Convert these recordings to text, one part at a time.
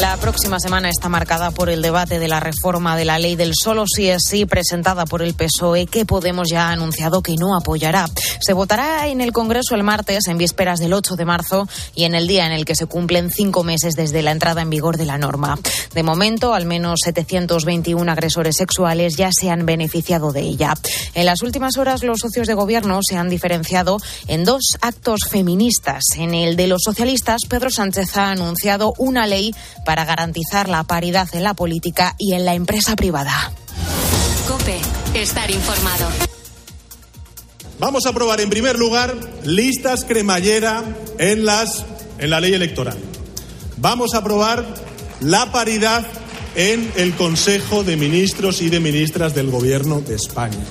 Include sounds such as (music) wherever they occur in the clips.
La próxima semana está marcada por el debate de la reforma de la ley del solo sí es sí presentada por el PSOE que Podemos ya ha anunciado que no apoyará. Se votará en el Congreso el martes en vísperas del 8 de marzo y en el día en el que se cumplen cinco meses desde la entrada en vigor de la norma. De momento, al menos 721 agresores sexuales ya se han beneficiado de ella. En las últimas horas, los socios de gobierno se han diferenciado en dos actos feministas. En el de los socialistas, Pedro Sánchez ha anunciado una ley para garantizar la paridad en la política y en la empresa privada. Cope, estar informado. Vamos a aprobar en primer lugar listas cremallera en las en la ley electoral. Vamos a aprobar la paridad en el Consejo de Ministros y de Ministras del Gobierno de España.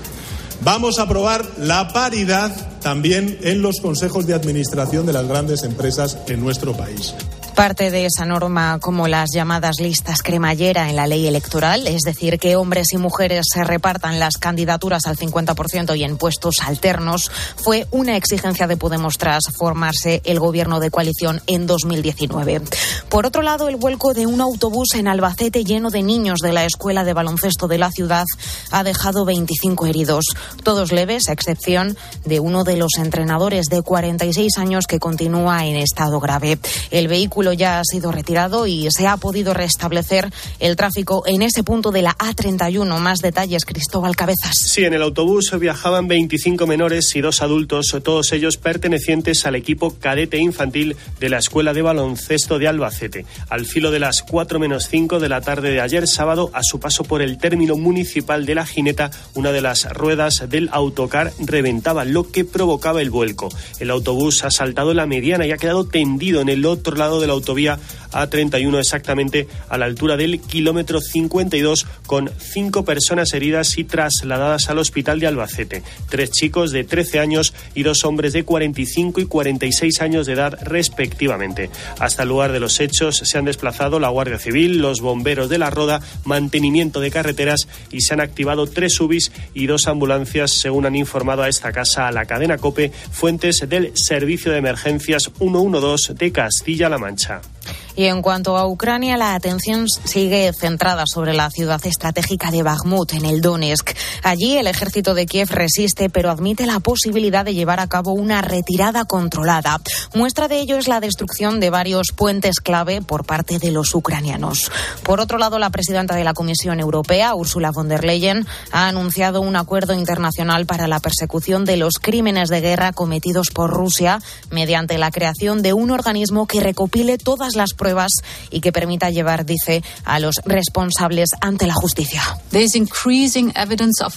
Vamos a aprobar la paridad también en los consejos de administración de las grandes empresas en nuestro país. Parte de esa norma, como las llamadas listas cremallera en la ley electoral, es decir, que hombres y mujeres se repartan las candidaturas al 50% y en puestos alternos, fue una exigencia de Podemos tras formarse el gobierno de coalición en 2019. Por otro lado, el vuelco de un autobús en Albacete lleno de niños de la escuela de baloncesto de la ciudad ha dejado 25 heridos, todos leves, a excepción de uno de los entrenadores de 46 años que continúa en estado grave. El vehículo ya ha sido retirado y se ha podido restablecer el tráfico en ese punto de la A31. Más detalles, Cristóbal Cabezas. Sí, en el autobús viajaban 25 menores y dos adultos, todos ellos pertenecientes al equipo cadete infantil de la Escuela de Baloncesto de Albacete. Al filo de las 4 menos 5 de la tarde de ayer sábado, a su paso por el término municipal de La Jineta, una de las ruedas del autocar reventaba, lo que provocaba el vuelco. El autobús ha saltado la mediana y ha quedado tendido en el otro lado de la autovía A31 exactamente a la altura del kilómetro 52 con cinco personas heridas y trasladadas al hospital de Albacete. Tres chicos de 13 años y dos hombres de 45 y 46 años de edad respectivamente. Hasta el lugar de los hechos se han desplazado la Guardia Civil, los bomberos de la Roda, mantenimiento de carreteras y se han activado tres UBIs y dos ambulancias según han informado a esta casa a la cadena COPE fuentes del Servicio de Emergencias 112 de Castilla-La Mancha. marcha. Y en cuanto a Ucrania, la atención sigue centrada sobre la ciudad estratégica de Bakhmut, en el Donetsk. Allí el ejército de Kiev resiste, pero admite la posibilidad de llevar a cabo una retirada controlada. Muestra de ello es la destrucción de varios puentes clave por parte de los ucranianos. Por otro lado, la presidenta de la Comisión Europea, Ursula von der Leyen, ha anunciado un acuerdo internacional para la persecución de los crímenes de guerra cometidos por Rusia mediante la creación de un organismo que recopile todas las pruebas y que permita llevar, dice, a los responsables ante la justicia.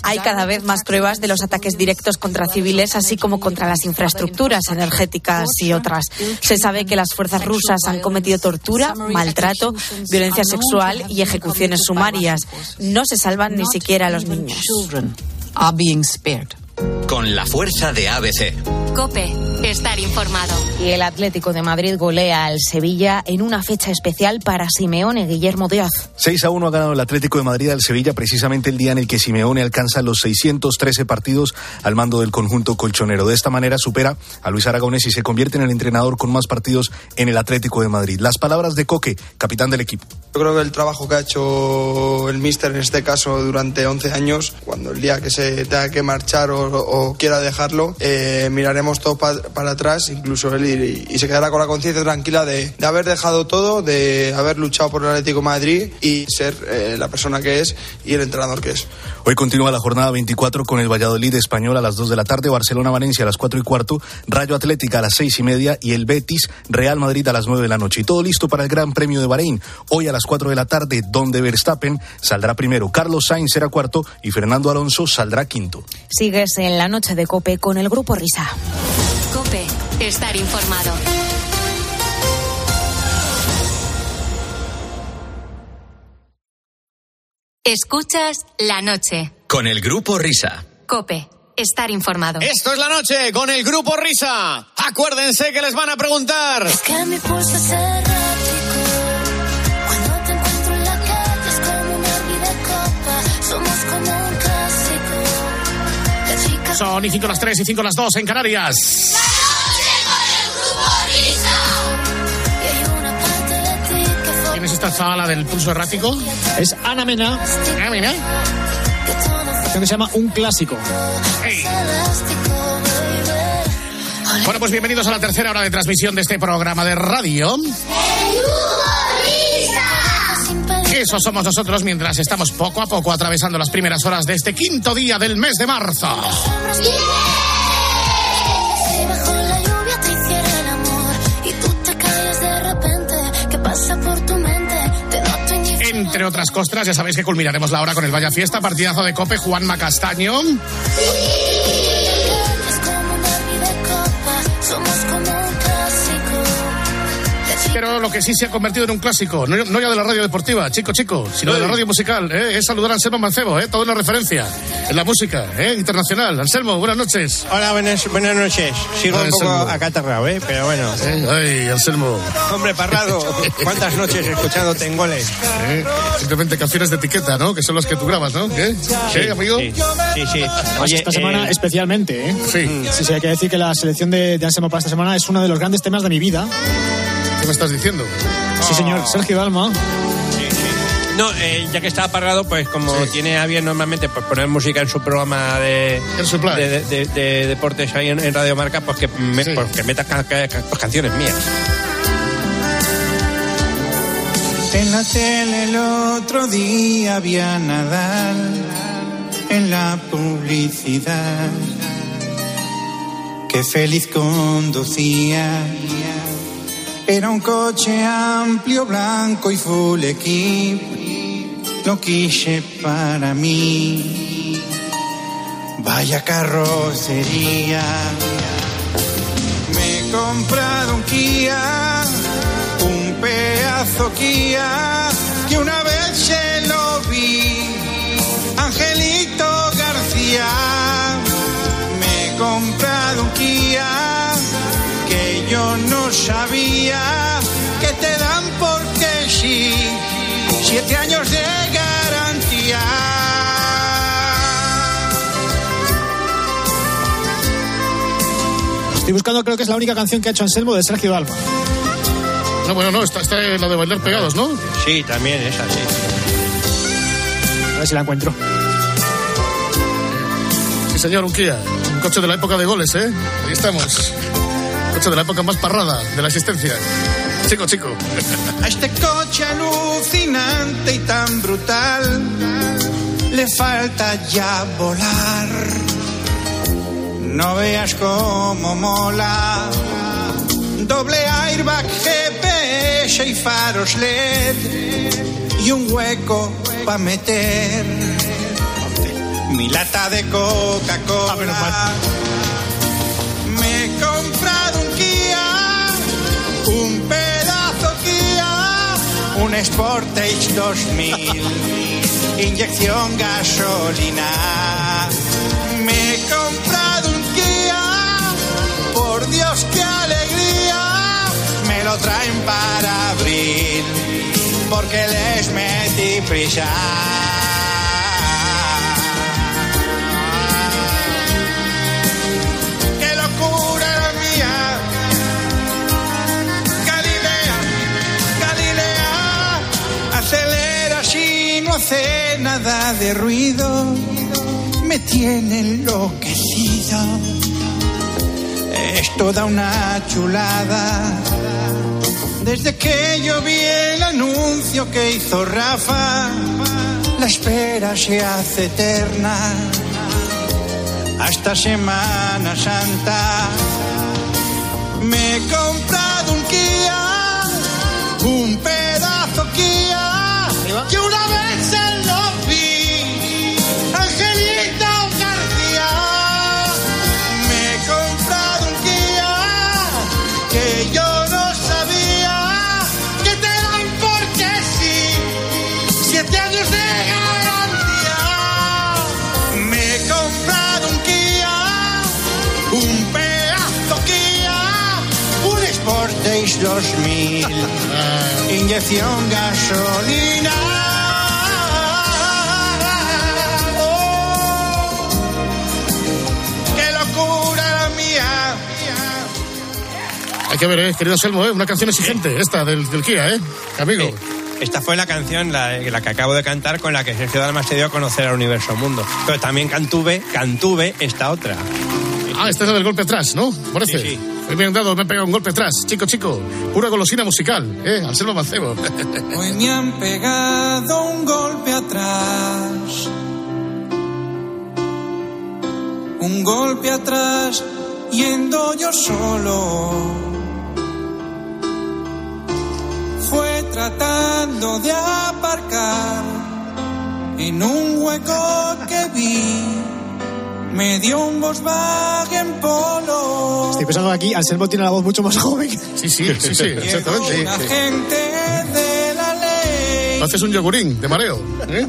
Hay cada vez más pruebas de los ataques directos contra civiles, así como contra las infraestructuras energéticas y otras. Se sabe que las fuerzas rusas han cometido tortura, maltrato, violencia sexual y ejecuciones sumarias. No se salvan ni siquiera los niños. Con la fuerza de ABC. Cope, estar informado. Y el Atlético de Madrid golea al Sevilla en una fecha especial para Simeone Guillermo Díaz. 6 a 1 ha ganado el Atlético de Madrid al Sevilla precisamente el día en el que Simeone alcanza los 613 partidos al mando del conjunto colchonero. De esta manera supera a Luis Aragonés y se convierte en el entrenador con más partidos en el Atlético de Madrid. Las palabras de Coque, capitán del equipo. Yo creo que el trabajo que ha hecho el míster en este caso durante 11 años, cuando el día que se tenga que marchar o, o quiera dejarlo, eh, miraremos todo pa, para atrás, incluso él, y, y se quedará con la conciencia tranquila de, de, haber dejado todo, de haber luchado por el Atlético de Madrid y ser eh, la persona que es y el entrenador que es. Hoy continúa la jornada 24 con el Valladolid español a las 2 de la tarde, Barcelona-Valencia a las 4 y cuarto, Rayo Atlética a las 6 y media y el Betis Real Madrid a las 9 de la noche. Y todo listo para el Gran Premio de Bahrein. Hoy a las 4 de la tarde, donde Verstappen saldrá primero, Carlos Sainz será cuarto y Fernando Alonso saldrá quinto. En la noche de Cope con el Grupo Risa. Cope, estar informado. Escuchas la noche. Con el Grupo Risa. Cope, estar informado. Esto es la noche con el Grupo Risa. Acuérdense que les van a preguntar. Es que mi pulso es Son y 5 las 3 y 5 las 2 en Canarias. ¿Quién es esta chavala del pulso errático? Es Ana Mena. Ana Mena. Que se llama Un Clásico. Hey. Bueno, pues bienvenidos a la tercera hora de transmisión de este programa de radio. Eso somos nosotros mientras estamos poco a poco atravesando las primeras horas de este quinto día del mes de marzo. Entre otras costras, ya sabéis que culminaremos la hora con el Vaya Fiesta, partidazo de Cope, Juan Macastaño. Pero lo que sí se ha convertido en un clásico, no, no ya de la radio deportiva, chico, chico, sino de la radio musical, ¿eh? es saludar a Anselmo Mancebo, ¿eh? toda una referencia en la música ¿eh? internacional. Anselmo, buenas noches. Hola, buenas, buenas noches. Sigo Ah, un poco Anselmo. acatarrado, ¿eh? Pero bueno. ¿Eh? Ay, Anselmo. Hombre, Parrado, (laughs) ¿cuántas noches escuchándote en goles? ¿eh? Simplemente canciones de etiqueta, ¿no? Que son las que tú grabas, ¿no? ¿Qué? ¿Qué, amigo? Sí, sí. sí. Oye, esta semana eh, especialmente, ¿eh? Sí. Sí, sí, hay que decir que la selección de, de Anselmo para esta semana es uno de los grandes temas de mi vida. ¿Qué me estás diciendo? Sí, señor, Sergio Dalma. No, eh, ya que está Parrado, pues como Sí. tiene a bien normalmente pues, poner música en su programa de, de, de- de- de deportes ahí en, en Radio Marca, pues que, me, Sí. pues que meta ca- ca- ca- pues, canciones mías. En la tele el otro día había Nadal en la publicidad. Qué feliz conducía. Era un coche amplio, blanco y full equip. Lo quise para mí. Vaya carrocería. Me he comprado un Kia, un pedazo Kia, que una vez se lo vi. Angelito García, me he comprado un Kia, yo no sabía que te dan porque sí. Siete años de garantía. Estoy buscando, creo que es la única canción que ha hecho Anselmo de Sergio Dalma. No, bueno, no, está, está la de bailar pegados, ¿no? Sí, también es así. A ver si la encuentro. Sí, señor, un Kia. Un coche de la época de goles, ¿eh? Ahí estamos. Coche de la época más parrada de la existencia. Chico, chico. A este coche alucinante y tan brutal le falta ya volar. No veas cómo mola. Doble airbag, GPS y faros LED y un hueco para meter mi lata de Coca-Cola. Un Sportage 2000, inyección gasolina. Me he comprado un Kia, por Dios qué alegría, me lo traen para abril, porque les metí prisa. Hace nada de ruido, me tiene enloquecido. Es toda una chulada. Desde que yo vi el anuncio que hizo Rafa, la espera se hace eterna hasta Semana Santa. Me he comprado un Kia, un pedazo 2000. Inyección gasolina. Oh, la mía! Hay que ver, eh, querido Selmo, eh, una canción exigente esta del, del Kia, ¿eh? Amigo. Esta fue la canción, la, la, que acabo de cantar, con la que Sergio Dalma se dio a conocer al universo mundo. Pero también cantuve, cantuve esta otra. Ah, esta es del golpe atrás, ¿no? Parece. Sí, sí. Hoy me han dado, me han pegado un golpe atrás. Chico, chico, pura golosina musical, ¿eh? Anselmo Mancebo. (laughs) Hoy me han pegado un golpe atrás. Un golpe atrás yendo yo solo. Fue tratando de aparcar en un hueco que vi. Me dio un Volkswagen Polo. Estoy pensando aquí, Anselmo tiene la voz mucho más (laughs) joven. Sí, sí, sí, sí, exactamente. La gente de la ley. Haces un yogurín de mareo, ¿eh?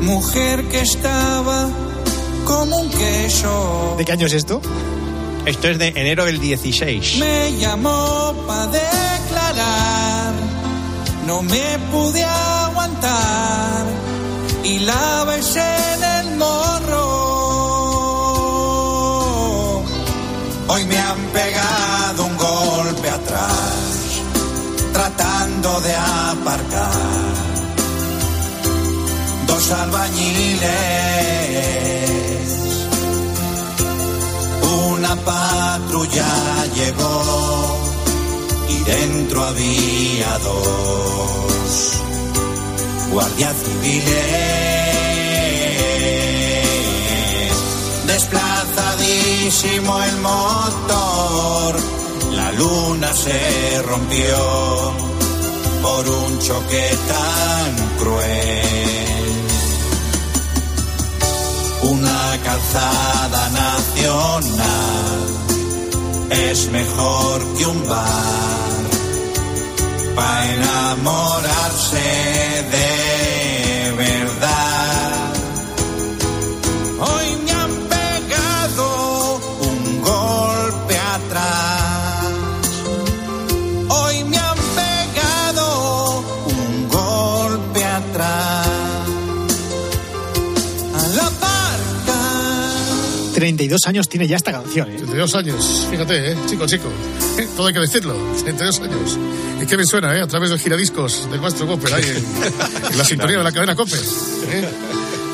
Mujer que estaba como un queso. ¿De qué año es esto? Esto es de enero del 16. Me llamó para declarar, no me pude aguantar y la besé en el morro. Una patrulla llegó y dentro había dos guardias civiles. Desplazadísimo el motor, la luna se rompió por un choque tan cruel una calzada nacional es mejor que un bar para enamorarse 32 años tiene ya esta canción, ¿eh? 32 años, fíjate, ¿eh? Chico, chico. (laughs) Todo hay que decirlo, 32 años. Y qué bien suena, ¿eh? A través del giradiscos del maestro Copper, ahí en, (laughs) en la sintonía de la cadena Copper. ¿eh?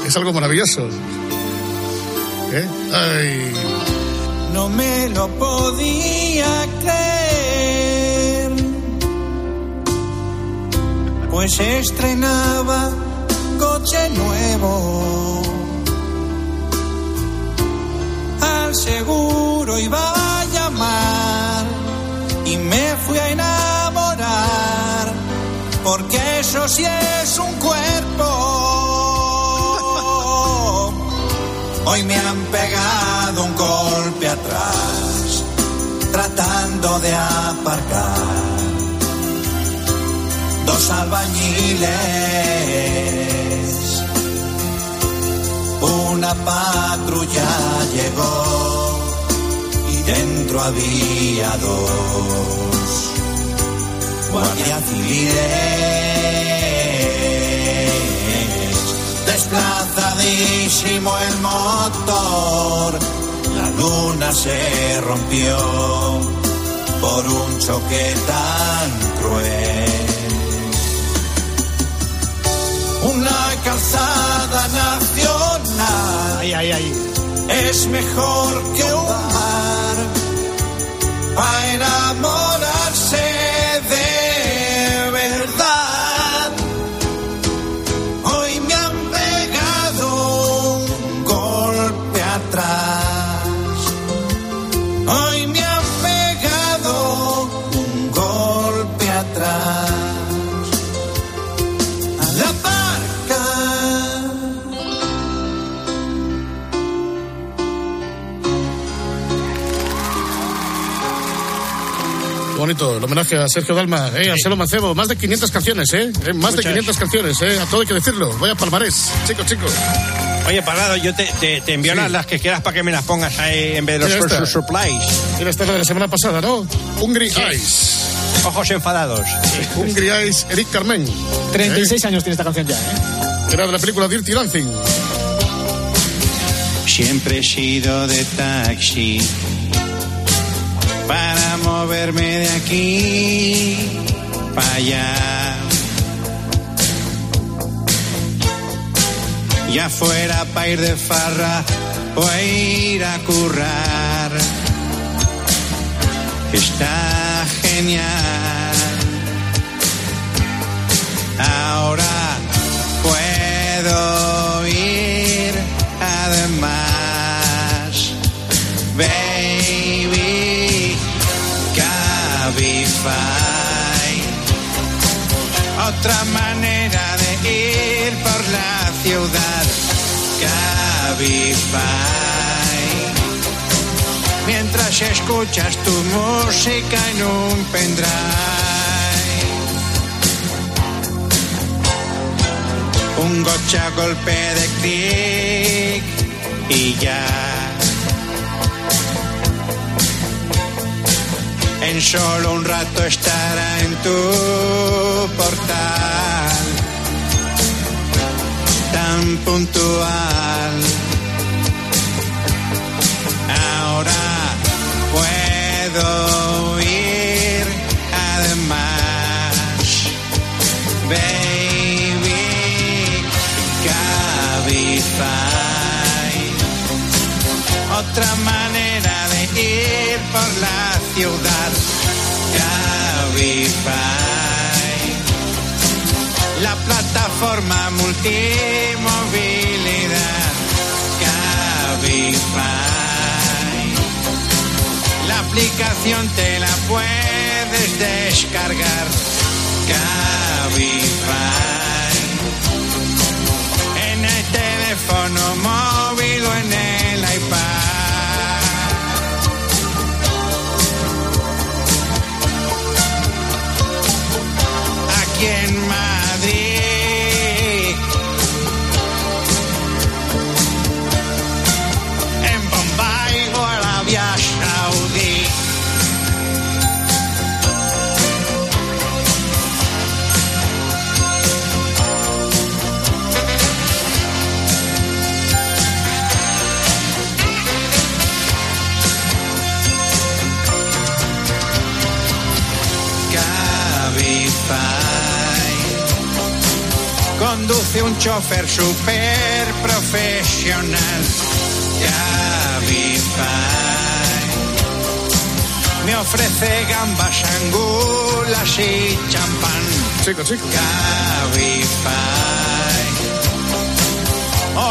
Es algo maravilloso. ¿Eh? Ay. No me lo podía creer, pues estrenaba coche nuevo. Seguro iba a llamar y me fui a enamorar, porque eso sí es un cuerpo. Hoy me han pegado un golpe atrás, tratando de aparcar. Dos albañiles, una patrulla llegó dentro había dos guardias civiles. Desplazadísimo el motor, la luna se rompió por un choque tan cruel. Una calzada nacional Ahí, ahí, ahí. Es mejor que un bar para enamorarse bonito, el homenaje a Sergio Dalma, ¿eh? A Selo Mancebo, más de 500 canciones, ¿eh? ¿Eh? Más de Muchas. 500 canciones, ¿eh? A todo hay que decirlo. Vaya palmarés, chico, chico. Oye, Parado, yo te, te, te envío Sí. las, las que quieras para que me las pongas ahí en vez de los first supplies. Mira, esta es la de la semana pasada, ¿no? Hungry Eyes. Ojos enfadados. Hungry Eyes, Eric Carmen. 36 años tiene esta canción ya, ¿eh? Era de la película Dirty Dancing. Siempre he sido de taxi. Para moverme de aquí para allá. Ya fuera para ir de farra o a ir a currar. Está genial. Ahora puedo ir Otra manera de ir por la ciudad. Cabify. Mientras escuchas tu música en un pendrive. Un gocha golpe de clic y ya. En solo un rato estará en tu portal. Tan puntual. Ahora puedo ir además. Baby, Cabify. Otra manera de ir por la ciudad. La plataforma multimovilidad. Cabify. La aplicación te la puedes descargar. Cabify. Super profesional. Cabify. Me ofrece gambas, angulas y champán. Chico, chico. Cabify.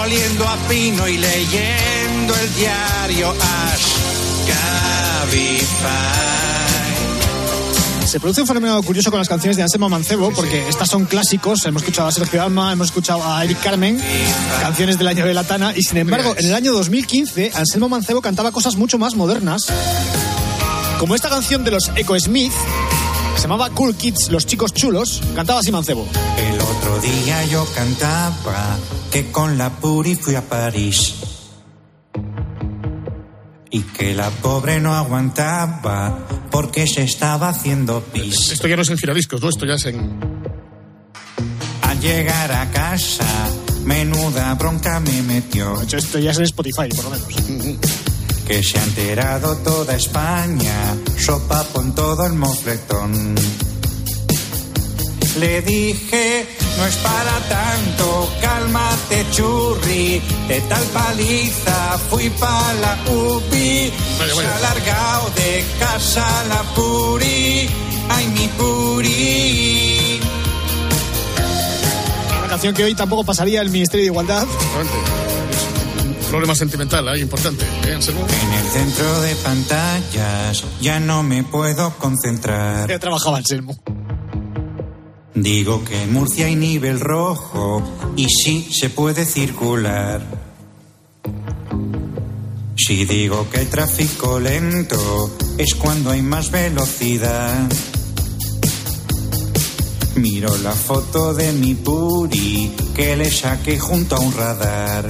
Oliendo a pino y leyendo el diario As. Cabify. Se produce un fenómeno curioso con las canciones de Anselmo Mancebo, porque estas son clásicos. Hemos escuchado a Sergio Alma, hemos escuchado a Eric Carmen, canciones del año de la Tana, y sin embargo, en el año 2015, Anselmo Mancebo cantaba cosas mucho más modernas, como esta canción de los Echo Smith, que se llamaba Cool Kids, los chicos chulos, cantaba así Mancebo. El otro día yo cantaba que con la Puri fui a París. Y que la pobre no aguantaba porque se estaba haciendo pis. Esto ya no es en giradiscos, ¿no? Esto ya es en. Al llegar a casa, menuda bronca me metió. Esto ya es en Spotify, por lo menos. Que se ha enterado toda España, sopa con todo el mofletón. Le dije, no es para tanto, cálmate churri, de tal paliza fui pa' la UBI, se ha largado de casa la puri, ay mi puri. Una canción que hoy tampoco pasaría el Ministerio de Igualdad. Un problema sentimental ahí importante. ¿eh, Anselmo? En el centro de pantallas ya no me puedo concentrar. Ya trabajaba Anselmo. Digo que en Murcia hay nivel rojo y sí se puede circular. Si digo que el tráfico lento es cuando hay más velocidad. Miro la foto de mi puri que le saqué junto a un radar.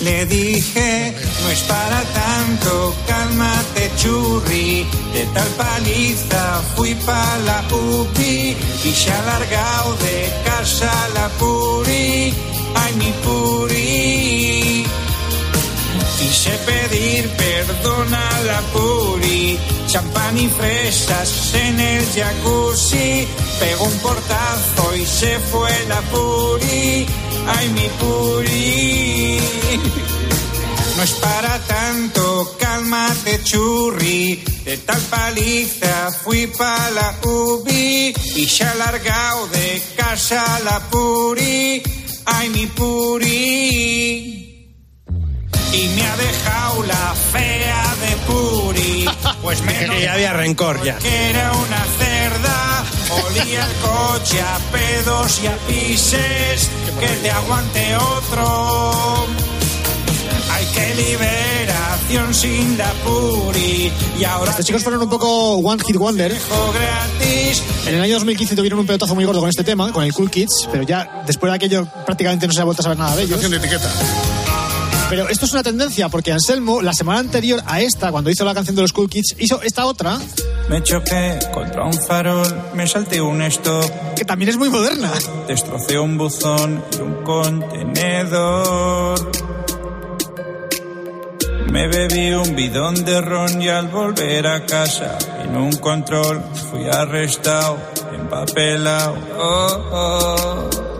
Le dije, no es para tanto, cálmate churri, de tal paliza fui pa' la UPI y se ha largado de casa la puri, ay mi puri. Quise pedir perdón a la puri, champán y fresas en el jacuzzi. Pegó un portazo y se fue la puri. Ay, mi puri. No es para tanto, cálmate churri. De tal paliza fui pa' la UBI y se ha largado de casa la puri. Ay, mi puri. Y me ha dejado la fea de puri. (laughs) Pues menos Ya había rencor ya. que era una cerda. Olía el coche a pedos y a pises. Que te aguante otro. Hay que liberación sin la puri. Y ahora Estos chicos fueron un poco One Hit Wonder. gratis. En el año 2015 tuvieron un pelotazo muy gordo con este tema, con el Cool Kids, pero ya después de aquello prácticamente no se ha vuelto a saber nada de ellos. Canción de etiqueta. Pero esto es una tendencia, porque Anselmo, la semana anterior a esta, cuando hizo la canción de los Cool Kids, hizo esta otra, Me choqué contra un farol, me salté un stop, que también es muy moderna. destrocé un buzón y un contenedor. Me bebí un bidón de ron y al volver a casa en un control fui arrestado, empapelado. Oh, oh.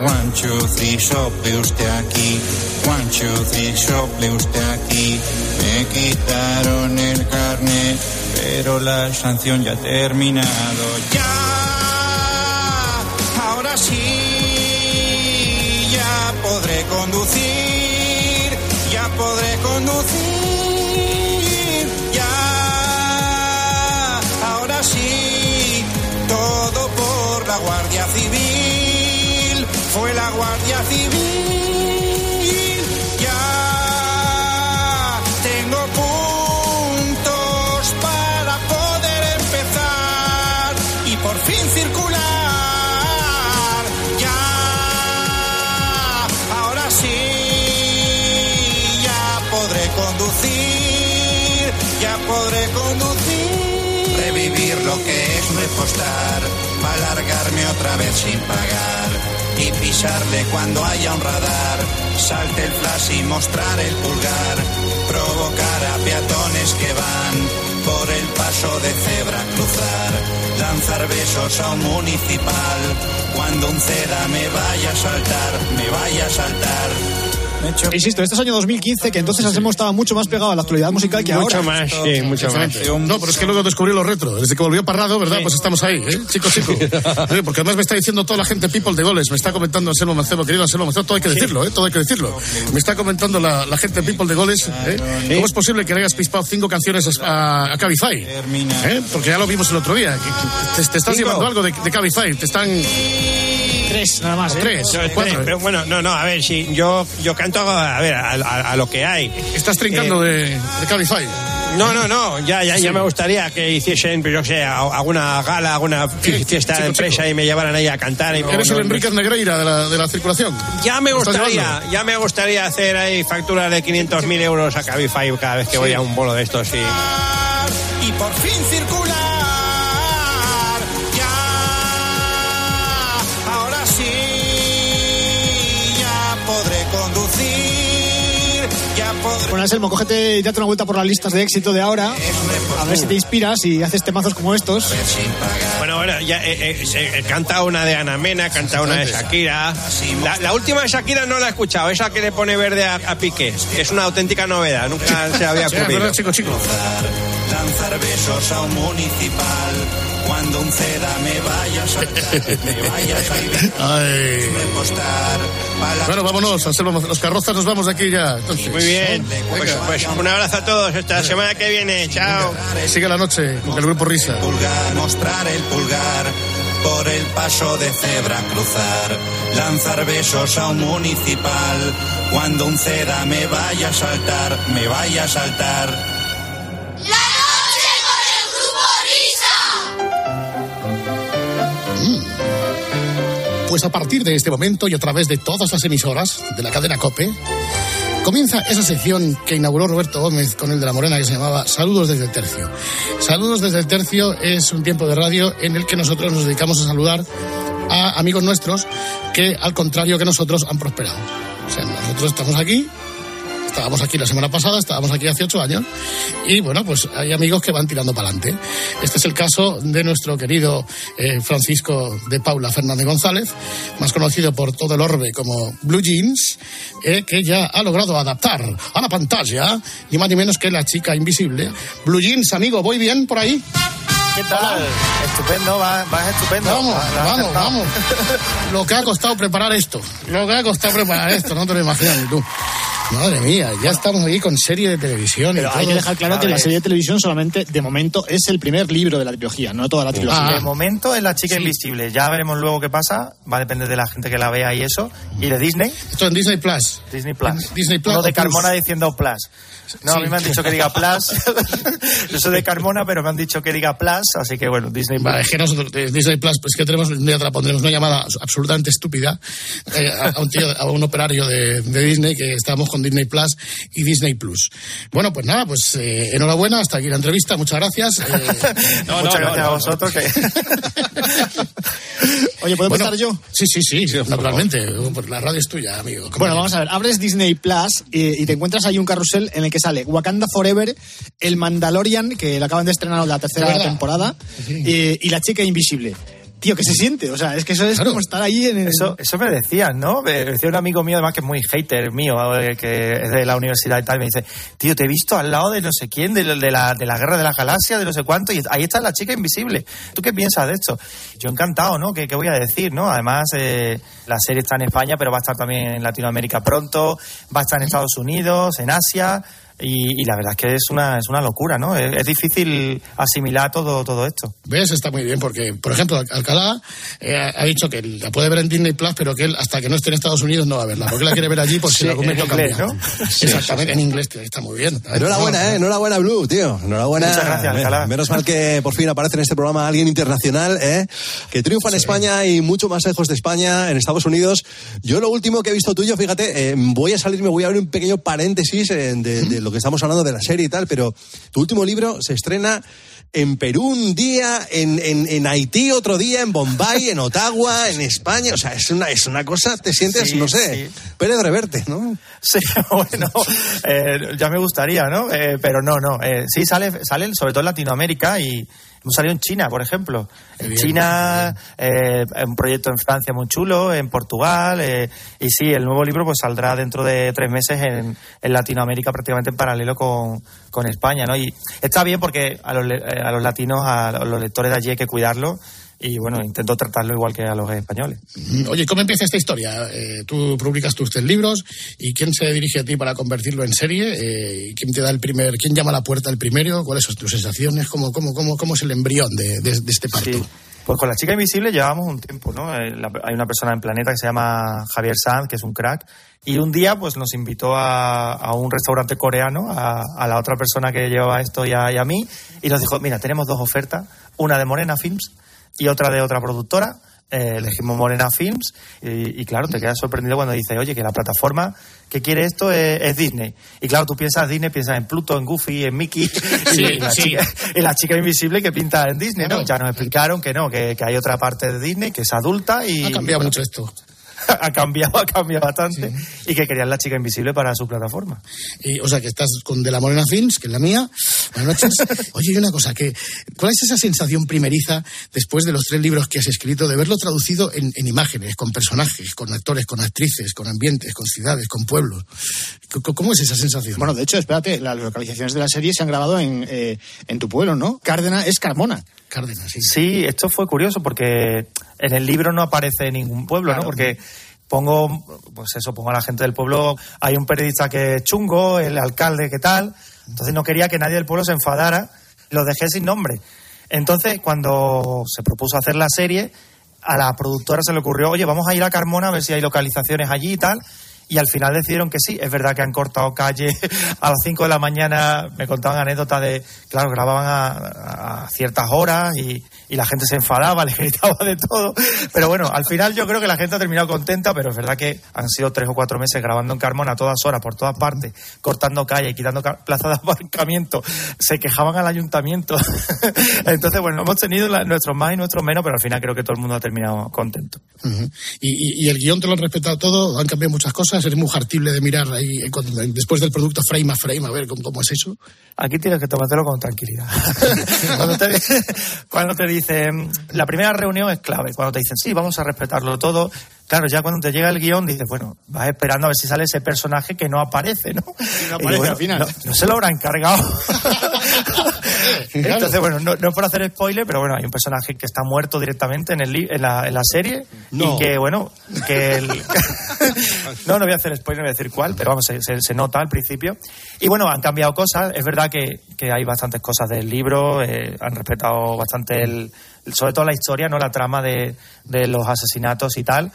One, two, three, sople usted aquí. One, two, three, sople usted aquí. Me quitaron el carnet, pero la sanción ya ha terminado. Ya, ahora sí, ya podré conducir, ya podré conducir, repostar, para otra vez sin pagar y pisarle cuando haya un radar. Salte el flash y mostrar el pulgar, provocar a peatones que van por el paso de cebra cruzar, lanzar besos a un municipal. Cuando un ceda me vaya a saltar, me vaya a saltar. Insisto, este es año 2015, que entonces Anselmo estaba mucho más pegado a la actualidad musical que ahora. Mucho más, sí, mucho más. No, pero es que luego descubrí los retro. Desde que volvió Parrado, ¿verdad? Pues estamos ahí, ¿eh? Chico, chico. Sí, Porque además me está diciendo toda la gente people de goles. Me está comentando Anselmo Mancebo, querido Anselmo Mancebo. Todo hay que decirlo, ¿eh? Todo hay que decirlo. Me está comentando la, la gente people de goles, ¿eh? ¿Cómo es posible que le hayas pispado cinco canciones a, a Cabify? ¿Eh? Porque ya lo vimos el otro día. Te, te estás Cinco. llevando algo de, de Cabify. Te están... Tres, nada más, ¿eh? Tres, No, cuatro. Pero bueno, no, no, a ver, si yo, yo canto a, ver, a, a- a lo que hay. Estás trincando de, de Cabify. No, no, no, ya, ya, ya me gustaría que hiciesen, pues, yo sé, a- alguna gala, alguna fi- fiesta de empresa chico. y me llevaran ahí a cantar. Y me- Eres el no, Enrique Negreira de la, de la circulación. Ya me ¿Lo estás gustaría, ya me gustaría hacer ahí facturas de 500.000 euros a Cabify cada vez que voy a un bolo de estos. Y... y por fin circular. Bueno, Anselmo, cógete y date una vuelta por las listas de éxito de ahora, a ver si te inspiras y haces temazos como estos. Bueno, bueno, ya he, he- he- he cantado una de Ana Mena, he cantado una de Shakira. La, la última de Shakira no la he escuchado, esa que le pone verde a, a Piqué. Es una auténtica novedad, nunca se había (laughs) ocurrido. ¿verdad, chico, chico? Lanzar besos a un municipal cuando un ceda me vaya a saltar, (laughs) me vaya a saltar, Ay. repostar. Bueno, vámonos, Anselmo, los carrozas nos vamos de aquí ya. Entonces. Muy bien, pues, pues un abrazo a todos, hasta la semana que viene, chao. Sigue la noche con el grupo Risa. pulgar, mostrar el pulgar, por el paso de cebra cruzar, lanzar besos a un municipal, cuando un ceda me vaya a saltar, me vaya a saltar. Pues a partir de este momento y a través de todas las emisoras de la cadena COPE, comienza esa sección que inauguró Roberto Gómez con el de la Morena que se llamaba Saludos desde el Tercio. Saludos desde el Tercio es un tiempo de radio en el que nosotros nos dedicamos a saludar a amigos nuestros que, al contrario que nosotros, han prosperado. O sea, nosotros estamos aquí, estábamos aquí la semana pasada, estábamos aquí hace ocho años, y bueno, pues hay amigos que van tirando para adelante. Este es el caso de nuestro querido eh, Francisco de Paula Fernández González, más conocido por todo el orbe como Blue Jeans, eh, que ya ha logrado adaptar a la pantalla, ni más ni menos que la chica invisible. Blue Jeans, amigo, ¿voy bien por ahí? ¿Qué tal? Estupendo, vas, vas estupendo. Vamos, Vas- vamos, vamos. (laughs) Lo que ha costado preparar esto. Lo que ha costado preparar esto, no te lo imaginas ni tú. Madre mía, ya estamos aquí con serie de televisión y Pero hay que dejar claro que la serie de televisión solamente, de momento, es el primer libro de la trilogía, no toda la trilogía. De momento es la chica invisible. Ya veremos luego qué pasa. Va a depender de la gente que la vea y eso. Y de Disney. Esto en Disney Plus. Disney Plus. Disney Plus Uno de Plus. Carmona diciendo Plus. No, a mí me han dicho que diga Plus. (laughs) Yo soy de Carmona, pero me han dicho que diga Plus. Así que bueno, Disney Plus. Vale, es que nosotros, de Disney Plus, pues que tenemos, un día te la pondremos una llamada absolutamente estúpida eh, a, un tío, a un operario de, de Disney que estamos con Disney Plus y Disney Plus. Bueno, pues nada, pues eh, enhorabuena, hasta aquí la entrevista, muchas gracias. Eh, (laughs) no, Muchas no, gracias no, a vosotros. Que... (laughs) (laughs) Oye, ¿puedo Bueno, empezar yo? Sí, sí, sí, naturalmente. Pues la radio es tuya, amigo. Bueno, vamos a ver, abres Disney Plus y te encuentras ahí un carrusel en el que sale Wakanda Forever, el Mandalorian, que lo acaban de estrenar la tercera temporada, y la chica invisible. Tío, ¿qué se siente? O sea, es que eso es como estar ahí en el... Eso, eso me decían, ¿no? Me decía un amigo mío, además, que es muy hater mío, eh, que es de la universidad y tal, me dice, tío, te he visto al lado de no sé quién, de, de la, de la guerra de la galaxia, de no sé cuánto, y ahí está la chica invisible. ¿Tú qué piensas de esto? Yo encantado, ¿no? ¿Qué, qué voy a decir, no? Además, eh, la serie está en España, pero va a estar también en Latinoamérica pronto, va a estar en Estados Unidos, en Asia, y, y la verdad es que es una, es una locura, ¿no? Es, es difícil asimilar todo, todo esto. ¿Ves? Está muy bien, porque, por ejemplo, Alcalá eh, ha dicho que la puede ver en Disney Plus, pero que él, hasta que no esté en Estados Unidos, no va a verla. Porque la quiere ver allí, por si Sí, el argumento inglés, cambia. ¿no? Exactamente, en inglés, tío, está muy bien. Enhorabuena, ¿eh? Enhorabuena, Blue, tío. Enhorabuena. Muchas gracias, Alcalá. Menos mal que por fin aparece en este programa alguien internacional, ¿eh? Que triunfa en España y mucho más lejos de España, en Estados Unidos. Yo lo último que he visto tuyo, fíjate, eh, voy a salir, me voy a abrir un pequeño paréntesis eh, de, de lo que estamos hablando de la serie y tal, pero tu último libro se estrena en Perú un día, en, en, en Haití otro día, en Bombay, en Ottawa, en España. O sea, es una, es una cosa, te sientes, Sí, no sé, Pérez Reverte, ¿no? Sí, (laughs) bueno, eh, ya me gustaría, ¿no? Eh, pero no, no. eh, sí, sale, sale sobre todo en Latinoamérica y hemos salido en China, por ejemplo. En bien, China, eh, un proyecto en Francia muy chulo, en Portugal. eh, y sí, el nuevo libro pues saldrá dentro de tres meses en, en Latinoamérica prácticamente en paralelo con, con España, ¿no? Y está bien porque a los, eh, a los latinos, a los lectores de allí hay que cuidarlo. Y bueno, intento tratarlo igual que a los españoles. Oye, ¿cómo empieza esta historia? Eh, tú publicas tus tres libros y ¿quién se dirige a ti para convertirlo en serie? Eh, ¿y ¿Quién te da el primer, quién llama a la puerta el primero? ¿Cuáles son tus sensaciones? ¿Cómo, cómo, cómo, cómo es el embrión de, de- de este parto? Sí. Pues con la chica invisible llevamos un tiempo, ¿no? Eh, la- hay una persona en Planeta que se llama Javier Sanz, que es un crack, y un día pues nos invitó a, a un restaurante coreano, a, a la otra persona que llevaba esto y a, y a mí, y nos dijo, mira, tenemos dos ofertas, una de Morena Films y otra de otra productora. Eh, elegimos Morena Films y, y, claro, te quedas sorprendido cuando dice, oye, que la plataforma que quiere esto es, es Disney. Y claro, tú piensas Disney, piensas en Pluto, en Goofy, en Mickey (laughs) Sí, y, la sí. chica, y la chica invisible que pinta en Disney, ¿no? Ya nos explicaron que no, que, que hay otra parte de Disney que es adulta y... Ha cambiado mucho esto. (laughs) ha cambiado, ha cambiado bastante y que querían la chica invisible para su plataforma. Y, o sea, que estás con De la Morena Films, que es la mía. Buenas noches. (laughs) Oye, y una cosa, que, ¿cuál es esa sensación primeriza después de los tres libros que has escrito de verlo traducido en, en imágenes, con personajes, con actores, con actrices, con ambientes, con ciudades, con pueblos? ¿Cómo es esa sensación? Bueno, de hecho, espérate, las localizaciones de la serie se han grabado en, eh, en tu pueblo, ¿no? Cárdenas es Carmona. Cárdenas, sí. Sí, esto fue curioso porque en el libro no aparece ningún pueblo, ¿no? Porque pongo, pues eso, pongo a la gente del pueblo, hay un periodista que es chungo, el alcalde que tal, entonces no quería que nadie del pueblo se enfadara, lo dejé sin nombre. Entonces, cuando se propuso hacer la serie, a la productora se le ocurrió, oye, vamos a ir a Carmona a ver si hay localizaciones allí y tal. Y al final decidieron que sí. Es verdad que han cortado calle (laughs) a las 5 de la mañana. Me contaban anécdotas de, claro, grababan a, a ciertas horas y, y la gente se enfadaba, (laughs) les gritaba de todo. Pero bueno, al final yo creo que la gente ha terminado contenta, pero es verdad que han sido tres o cuatro meses grabando en Carmona a todas horas, por todas partes, cortando calle, quitando plazas de aparcamiento. Se quejaban al ayuntamiento. (laughs) Entonces, bueno, hemos tenido la- nuestros más y nuestros menos, pero al final creo que todo el mundo ha terminado contento. Y, y- y el guion te lo han respetado todo, han cambiado muchas cosas. eres muy hartible de mirar ahí eh, cuando- después del producto frame a frame, a ver cómo, cómo es eso. Aquí tienes que tomártelo con tranquilidad. (laughs) cuando, te, cuando te dicen, la primera reunión es clave, cuando te dicen, sí, vamos a respetarlo todo, claro, ya cuando te llega el guion dices, bueno, vas esperando a ver si sale ese personaje que no aparece, ¿no? Y no aparece al final. No, no se lo habrá encargado. (laughs) Entonces, bueno, no, no por hacer spoiler, pero bueno, hay un personaje que está muerto directamente en, el, li- en, la, en la serie No. y que, bueno, que... el- (laughs) no, no voy a hacer spoiler, no voy a decir cuál, pero vamos, se, se- se nota al principio. Y bueno, han cambiado cosas. Es verdad que, que hay bastantes cosas del libro, eh, han respetado bastante, el, sobre todo la historia, no la trama de, de los asesinatos y tal.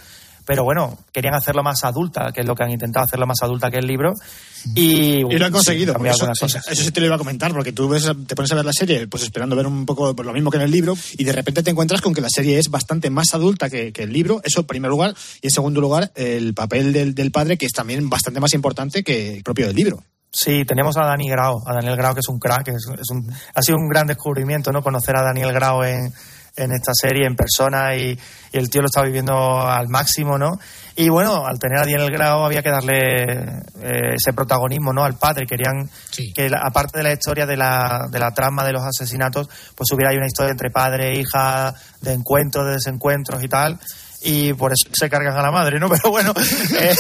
Pero bueno, querían hacerlo más adulta, que es lo que han intentado hacerlo más adulta que el libro. Y, Y lo han conseguido. sí, eso, cosas. eso- sí te lo iba a comentar, porque tú ves- te pones a ver la serie pues esperando ver un poco lo mismo que en el libro y de repente te encuentras con que la serie es bastante más adulta que, que el libro. Eso en primer lugar. Y en segundo lugar, el papel del, del padre, que es también bastante más importante que el propio del libro. Sí, tenemos a Dani Grau, a Daniel Grau, que es un crack, es, es un, ha sido un gran descubrimiento, ¿no? Conocer a Daniel Grau en, en esta serie, en persona, y, y el tío lo está viviendo al máximo, ¿no? Y bueno, al tener a Daniel Grau había que darle eh, ese protagonismo, ¿no? Al padre. Querían que, la- aparte de la historia de la, de la trama de los asesinatos, pues hubiera ahí una historia entre padre e hija, de encuentros, de desencuentros y tal. Y por eso se cargan a la madre, ¿no? (laughs) Pero bueno, eh,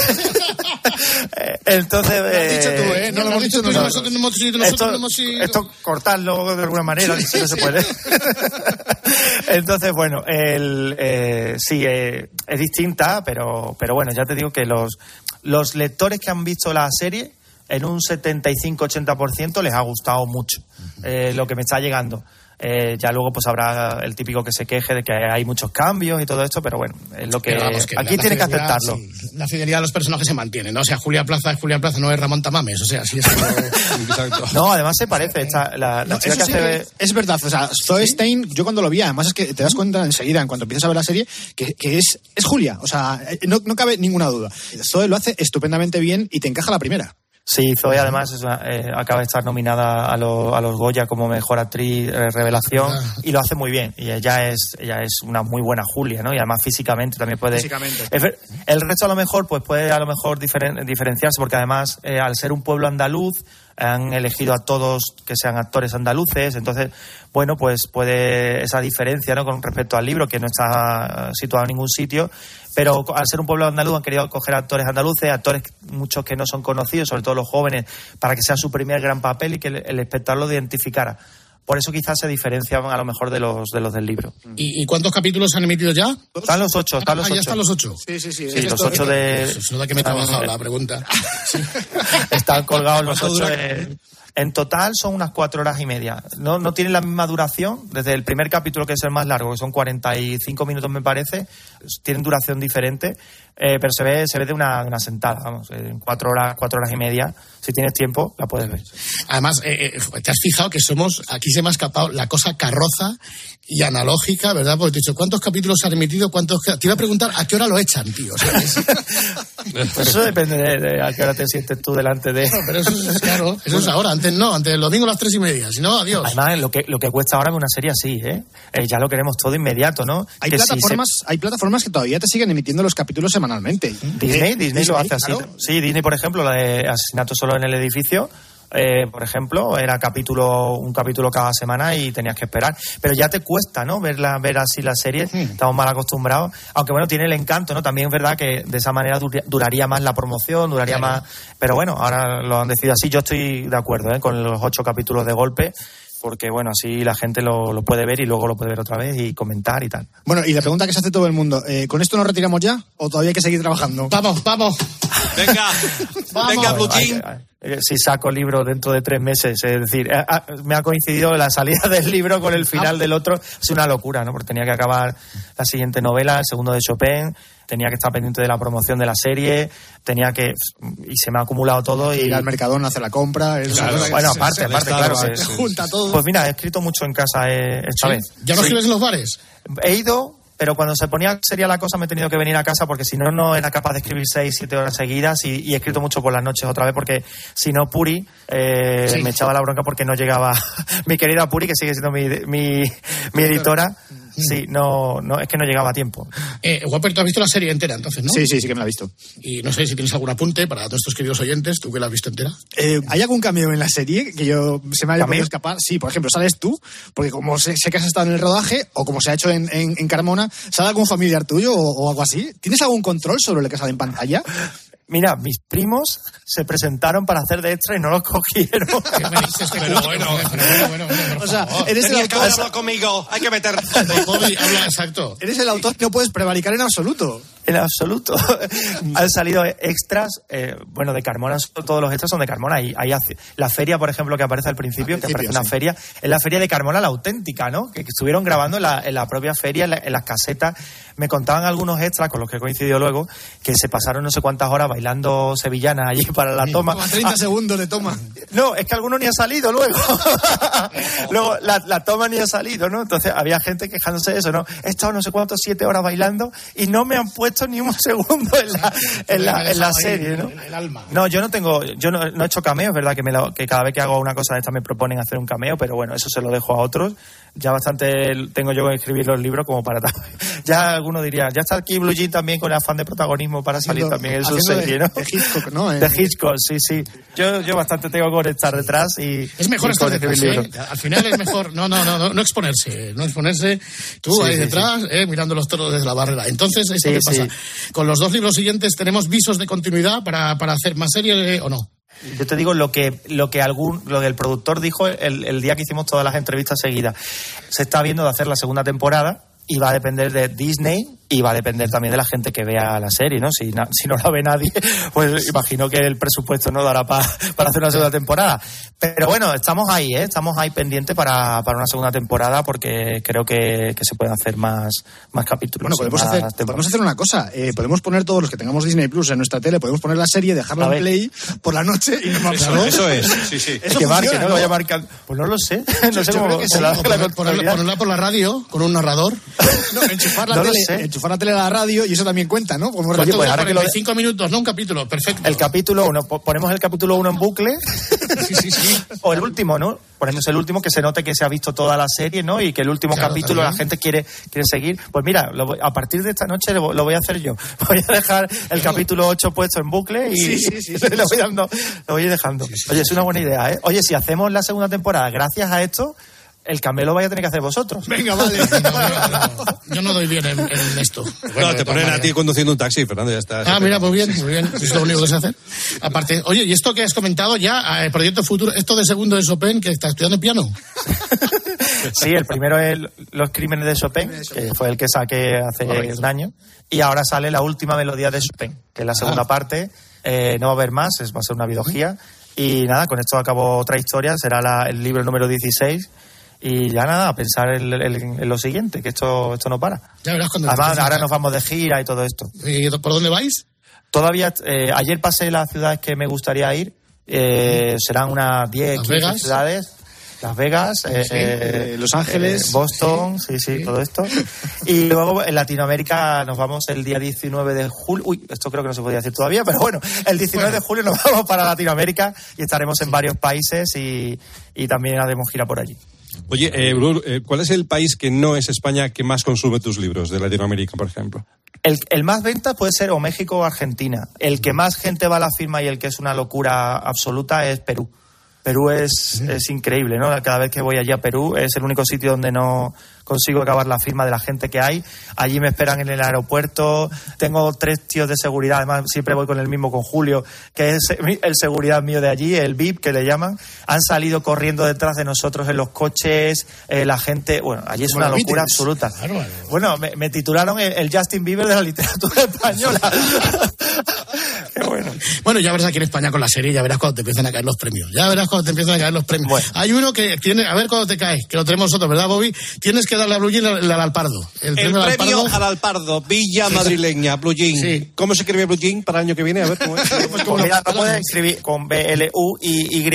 eh, entonces... Lo has dicho tú, ¿eh? No lo hemos dicho tú, nosotros no hemos sido, nosotros hemos sido. esto cortarlo de alguna manera, si no se puede. (laughs) Entonces, bueno, el, eh, sí, eh, es distinta, pero, pero bueno, ya te digo que los, los lectores que han visto la serie, en un 75-80% les ha gustado mucho eh, lo que me está llegando. Eh, ya luego pues habrá el típico que se queje de que hay muchos cambios y todo esto, pero bueno, es lo que, Pero vamos, que aquí la tiene que aceptarlo. sí, la fidelidad de los personajes se mantiene, ¿no? O sea, Julia Plaza es Julia Plaza, no es Ramón Tamames. O sea, sí es. (laughs) No, además se parece. Esta, la, la No, chica eso que sí hace... que es verdad, o sea, Zoe Stein, yo cuando lo vi, además es que te das cuenta enseguida, en cuanto empiezas a ver la serie, que, que es, es Julia, o sea, eh, no, no cabe ninguna duda. Zoe lo hace estupendamente bien y te encaja la primera. Sí, Zoe además es una- eh, acaba de estar nominada a, lo- a los Goya como mejor actriz eh, revelación y lo hace muy bien. Y ella es, ella es una muy buena Julia, ¿no? Y además físicamente también puede. Físicamente. El resto a lo mejor pues puede a lo mejor diferen- diferenciarse porque además eh, al ser un pueblo andaluz han elegido a todos que sean actores andaluces, entonces bueno pues puede esa diferencia no con respecto al libro que no está situado en ningún sitio, pero al ser un pueblo andaluz han querido coger actores andaluces, actores muchos que no son conocidos, sobre todo los jóvenes, para que sea su primer gran papel y que el espectador lo identificara. Por eso quizás se diferencian a lo mejor de los de los del libro. ¿Y, y cuántos capítulos han emitido ya? Están los ocho, están los Ah, ocho. ya están los ocho. Sí, sí, sí. Sí, los ocho de... Que me he trabajado la pregunta. (laughs) Están colgados los ¿Cuánto ocho. de- En total son unas cuatro horas y media. No, no tienen la misma duración. Desde el primer capítulo, que es el más largo, que son 45 minutos, me parece, tienen duración diferente, eh, pero se ve, se ve de una, una sentada. Vamos, en cuatro horas, cuatro horas y media. Si tienes tiempo, la puedes ver. Además, eh, eh, te has fijado que somos, aquí se me ha escapado la cosa carroza y analógica, ¿verdad? Porque te he dicho, ¿cuántos capítulos han emitido? ¿Cuántos? Te iba a preguntar, ¿a qué hora lo echan, tío? Pues (laughs) eso depende de, de a qué hora te sientes tú delante de. No, pero eso es claro, eso es ahora. Antes no, antes el domingo a las tres y media. Si no, adiós. Además, lo que, lo que cuesta ahora es una serie así, ¿eh? Eh, ya lo queremos todo inmediato, ¿no? Hay Que si se- plataformas, hay plataformas que todavía te siguen emitiendo los capítulos Disney, Disney lo hace así. claro. Sí, Disney, por ejemplo, la de Asesinato solo en el edificio, eh, por ejemplo, era capítulo un capítulo cada semana y tenías que esperar. Pero ya te cuesta, ¿no? Verla, ver así las series. Estamos mal acostumbrados. Aunque bueno, tiene el encanto, ¿no? También es verdad que de esa manera dur- duraría más la promoción, duraría más. Pero bueno, ahora lo han decidido así. Yo estoy de acuerdo, ¿eh? Con los ocho capítulos de golpe. Porque bueno, así la gente lo, lo puede ver y luego lo puede ver otra vez y comentar y tal. Bueno, y la pregunta que se hace todo el mundo, eh, ¿con esto nos retiramos ya o todavía hay que seguir trabajando? Vamos, vamos. Venga, (laughs) venga, Blue ay, ay, Si saco libro dentro de tres meses, es decir, eh, ah, me ha coincidido la salida del libro con el final del otro, es una locura, ¿no? Porque tenía que acabar la siguiente novela, el segundo de Chopin, tenía que estar pendiente de la promoción de la serie, tenía que y se me ha acumulado todo y Ir al Mercadona a hacer la compra. bueno, aparte, aparte, claro, se- junta todo. Pues mira, he escrito mucho en casa eh, esta ¿Sí? vez. ¿Ya no Sí. escribes en los bares? He ido, pero cuando se ponía seria la cosa me he tenido que venir a casa porque si no, no era capaz de escribir seis, siete horas seguidas y, y he escrito mucho por las noches otra vez porque si no, Puri eh, Sí. me echaba la bronca porque no llegaba. (laughs) mi querida Puri, que sigue siendo mi, mi, mi editora, Sí, no, no, es que no llegaba a tiempo. Eh, tú has visto la serie entera, entonces, ¿no? Sí, sí, sí que me la he visto. Y no sé si tienes algún apunte para todos estos queridos oyentes, tú que la has visto entera. Eh, ¿Hay algún cameo en la serie que yo se me haya podido escapar? Sí, por ejemplo, sales tú, porque como sé, sé que has estado en el rodaje, o como se ha hecho en, en- en Carmona, ¿sale algún familiar tuyo o, o algo así? ¿Tienes algún control sobre lo que sale en pantalla? Mira, mis primos se presentaron para hacer de extra y no los (laughs) cogieron. Pero bueno, O sea, eres el Tenía que autor. hablado conmigo. Hay que meter. (laughs) Bobby, habla exacto. Eres el autor, no puedes prevaricar en absoluto. En absoluto. (laughs) Han salido extras, eh, bueno, de Carmona, todos los extras son de Carmona. Y hay la feria, por ejemplo, que aparece al principio, que principio, aparece una sí. feria, es la feria de Carmona, la auténtica, ¿no? Que, que estuvieron grabando en la, en la propia feria, en, la- en las casetas. Me contaban algunos extras con los que he coincidido luego, que se pasaron no sé cuántas horas bailando sevillana allí (laughs) para la toma. Toma 30 Ah, segundos de toma. (laughs) no, es que alguno ni ha salido luego. luego la, la toma ni ha salido, ¿no? Entonces había gente quejándose de eso, ¿no? He estado no sé cuántos, siete horas bailando y no me han puesto ni un (laughs) segundo en la, en la, en la serie, ¿no? No, yo no tengo, yo no, no he hecho cameos, ¿verdad? Que, me lo- que cada vez que hago una cosa de esta me proponen hacer un cameo, pero bueno, eso se lo dejo a otros. Ya bastante tengo yo que escribir los libros como para... (laughs) ya alguno diría, ya está aquí Blue Jean también con el afán de protagonismo para salir Haciendo- también en su haciendo de- serie, ¿no? de Hitchcock, ¿no? (laughs) De Hitchcock, sí, sí. Yo, yo bastante tengo que estar detrás y... Es mejor y estar detrás. ¿eh? Al final es mejor no, no, no, no, no exponerse, no exponerse. Tú Sí, ahí sí, detrás, eh, mirando los toros desde la barrera. Entonces, ¿esto Sí, qué pasa? sí. Con los dos libros siguientes, ¿tenemos visos de continuidad para, para hacer más serie eh, o no? Yo te digo lo que, lo que algún, lo que el productor dijo el, el día que hicimos todas las entrevistas seguidas. Se está viendo de hacer la segunda temporada y va a depender de Disney y va a depender también de la gente que vea la serie, ¿no? Si, na- si no la ve nadie, (laughs) pues imagino que el presupuesto no dará pa- para hacer una segunda temporada. Pero bueno, estamos ahí, ¿eh? Estamos ahí pendientes para, para una segunda temporada porque creo que, que se pueden hacer más, más capítulos. Bueno, podemos más hacer, podemos hacer una cosa. eh, podemos poner todos los que tengamos Disney Plus en nuestra tele, podemos poner la serie, dejarla en play por la noche y nos vamos Eso, eso es. Sí, sí. Eso que marque, ¿no? Lo vaya marcando. Pues no lo sé. (laughs) No Yo- sé yo cómo creo que se sí. la- ponerla por la radio con un narrador. (laughs) No, enchufar la, No tele, enchufar la tele a la radio y eso también cuenta, ¿no? Como Oye, pues ahora que lo de- 45 minutos, no un capítulo, perfecto. El capítulo 1, ponemos el capítulo 1 en bucle. (laughs) Sí, sí, sí. O el último, ¿no? Ponemos el último que se note que se ha visto toda la serie, ¿no? Y que el último Claro, capítulo la gente quiere, quiere seguir. Pues mira, lo voy- a partir de esta noche lo, lo voy a hacer yo. (laughs) Voy a dejar el capítulo 8 puesto en bucle y Sí, sí, sí, sí, lo, voy dando, lo voy dejando. Oye, es una buena idea, ¿eh? Oye, si hacemos la segunda temporada gracias a esto, el cameo lo vais a tener que hacer vosotros. Venga, vale. (laughs) Yo no doy bien en, en esto. No, te ponen a ti conduciendo un taxi, Fernando, ya está. Ah, mira, muy bien, muy bien. Es lo único que se hace. Aparte, oye, y esto que has comentado ya, eh, proyecto futuro, esto de segundo de Chopin, que está estudiando piano. (laughs) Sí, el primero es Los Crímenes de Chopin, que fue el que saqué hace un año. Y ahora sale la última melodía de Chopin, que es la segunda Ah. parte. Eh, no va a haber más, es, va a ser una biología. Y nada, con esto acabó otra historia, será la- el libro número 16. Y ya nada, pensar en, en- en lo siguiente, que esto, esto no para. Ya verás cuando Además, ahora nos vamos de gira y todo esto. ¿Y ¿Por dónde vais? Todavía, eh, ayer pasé las ciudades que me gustaría ir. Eh, serán unas 10, Las 15 Vegas. ciudades. Las Vegas, eh, eh, Los Ángeles. eh, Boston, sí, sí, todo esto. (laughs) Y luego en Latinoamérica nos vamos el día 19 de julio. Uy, esto creo que no se podía decir todavía, pero bueno, el 19 de julio nos (laughs) vamos para Latinoamérica y estaremos en varios países y, y también haremos gira por allí. Oye, eh, Blur, eh, ¿cuál es el país que no es España que más consume tus libros de Latinoamérica, por ejemplo? El, el más venta puede ser o México o Argentina. El que más gente va a la firma y el que es una locura absoluta es Perú. Perú es, es increíble, ¿no? Cada vez que voy allí a Perú es el único sitio donde no consigo acabar la firma de la gente que hay. Allí me esperan en el aeropuerto. Tengo tres tíos de seguridad, además siempre voy con el mismo, con Julio, que es el seguridad mío de allí, el VIP que le llaman. Han salido corriendo detrás de nosotros en los coches, eh, la gente, bueno, allí es Como una locura absoluta. Bueno, me, me titularon el, el Justin Bieber de la literatura (laughs) española. (laughs) Qué bueno. Bueno, ya verás aquí en España con la serie, ya verás cuando te empiezan a caer los premios. Ya verás cuando te empiezan a caer los premios. Bueno. Hay uno que tiene, a ver cuando te cae, que lo tenemos nosotros, ¿verdad, Bobby? Tienes que darle a Blue Jean el, el Alpardo. El, El premio al premio Alpardo. al Alpardo, Villa Madrileña, Blue Jean. Sí. ¿Cómo se escribe Blue Jean para el año que viene? A ver cómo es. (laughs) Pues como Pues mira, no puedes escribir con B, L, U, I, Y,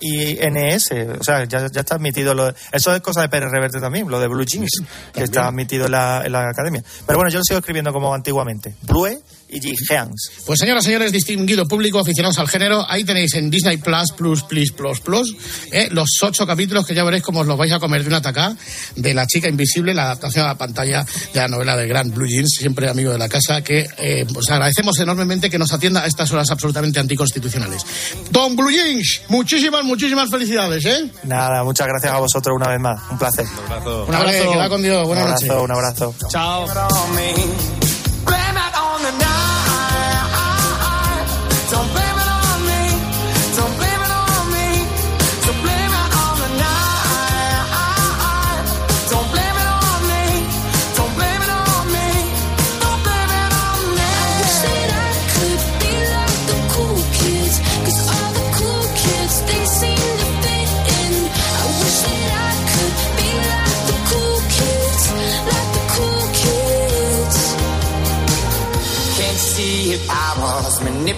I, N, S. O sea, ya, ya está admitido. Lo, eso es cosa de Pérez Reverte también, lo de Blue Jeans, que está admitido en la, en la academia. Pero bueno, yo lo sigo escribiendo como antiguamente. Blue y. Pues señoras y señores, distinguido público, aficionados al género, ahí tenéis en Disney Plus, Plus, Plus, Plus, Plus, eh, los ocho capítulos que ya veréis cómo os los vais a comer de una tacá de La chica invisible, la adaptación a la pantalla de la novela de Grant Blue Jeans, siempre amigo de la casa, que eh, os agradecemos enormemente que nos atienda a estas horas absolutamente anticonstitucionales. Don Blue Jeans, muchísimas, muchísimas felicidades, ¿eh? Nada, muchas gracias a vosotros una vez más. Un placer. Un abrazo. Un abrazo. que va con Dios. Buenas un abrazo, noches. Un abrazo. Chao.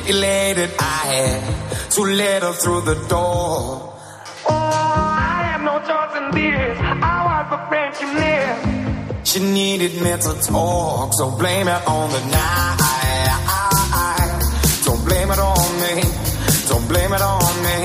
Manipulated. I had too little through the door. Oh, I have no choice in this. I was the friend you needed. She needed me to talk, so blame it on the night. Don't blame it on me. Don't blame it on me.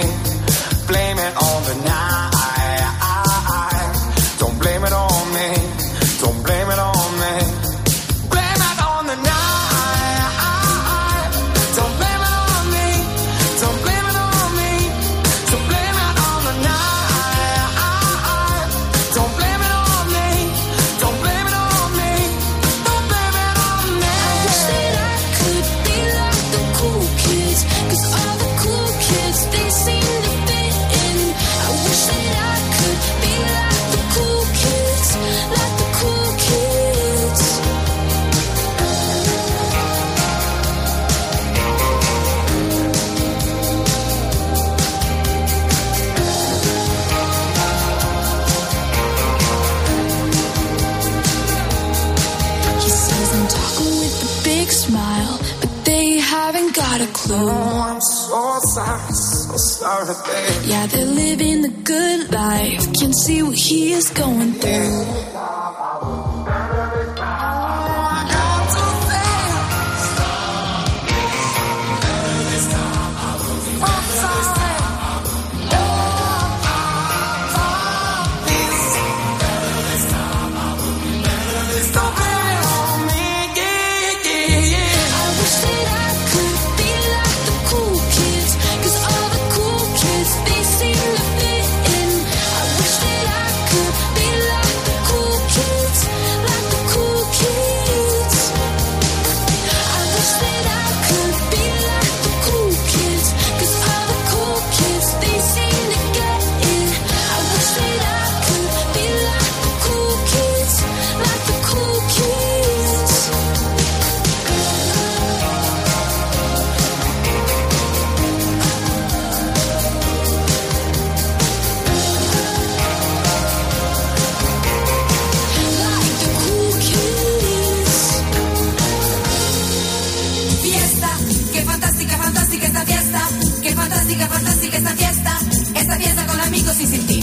Y sin ti.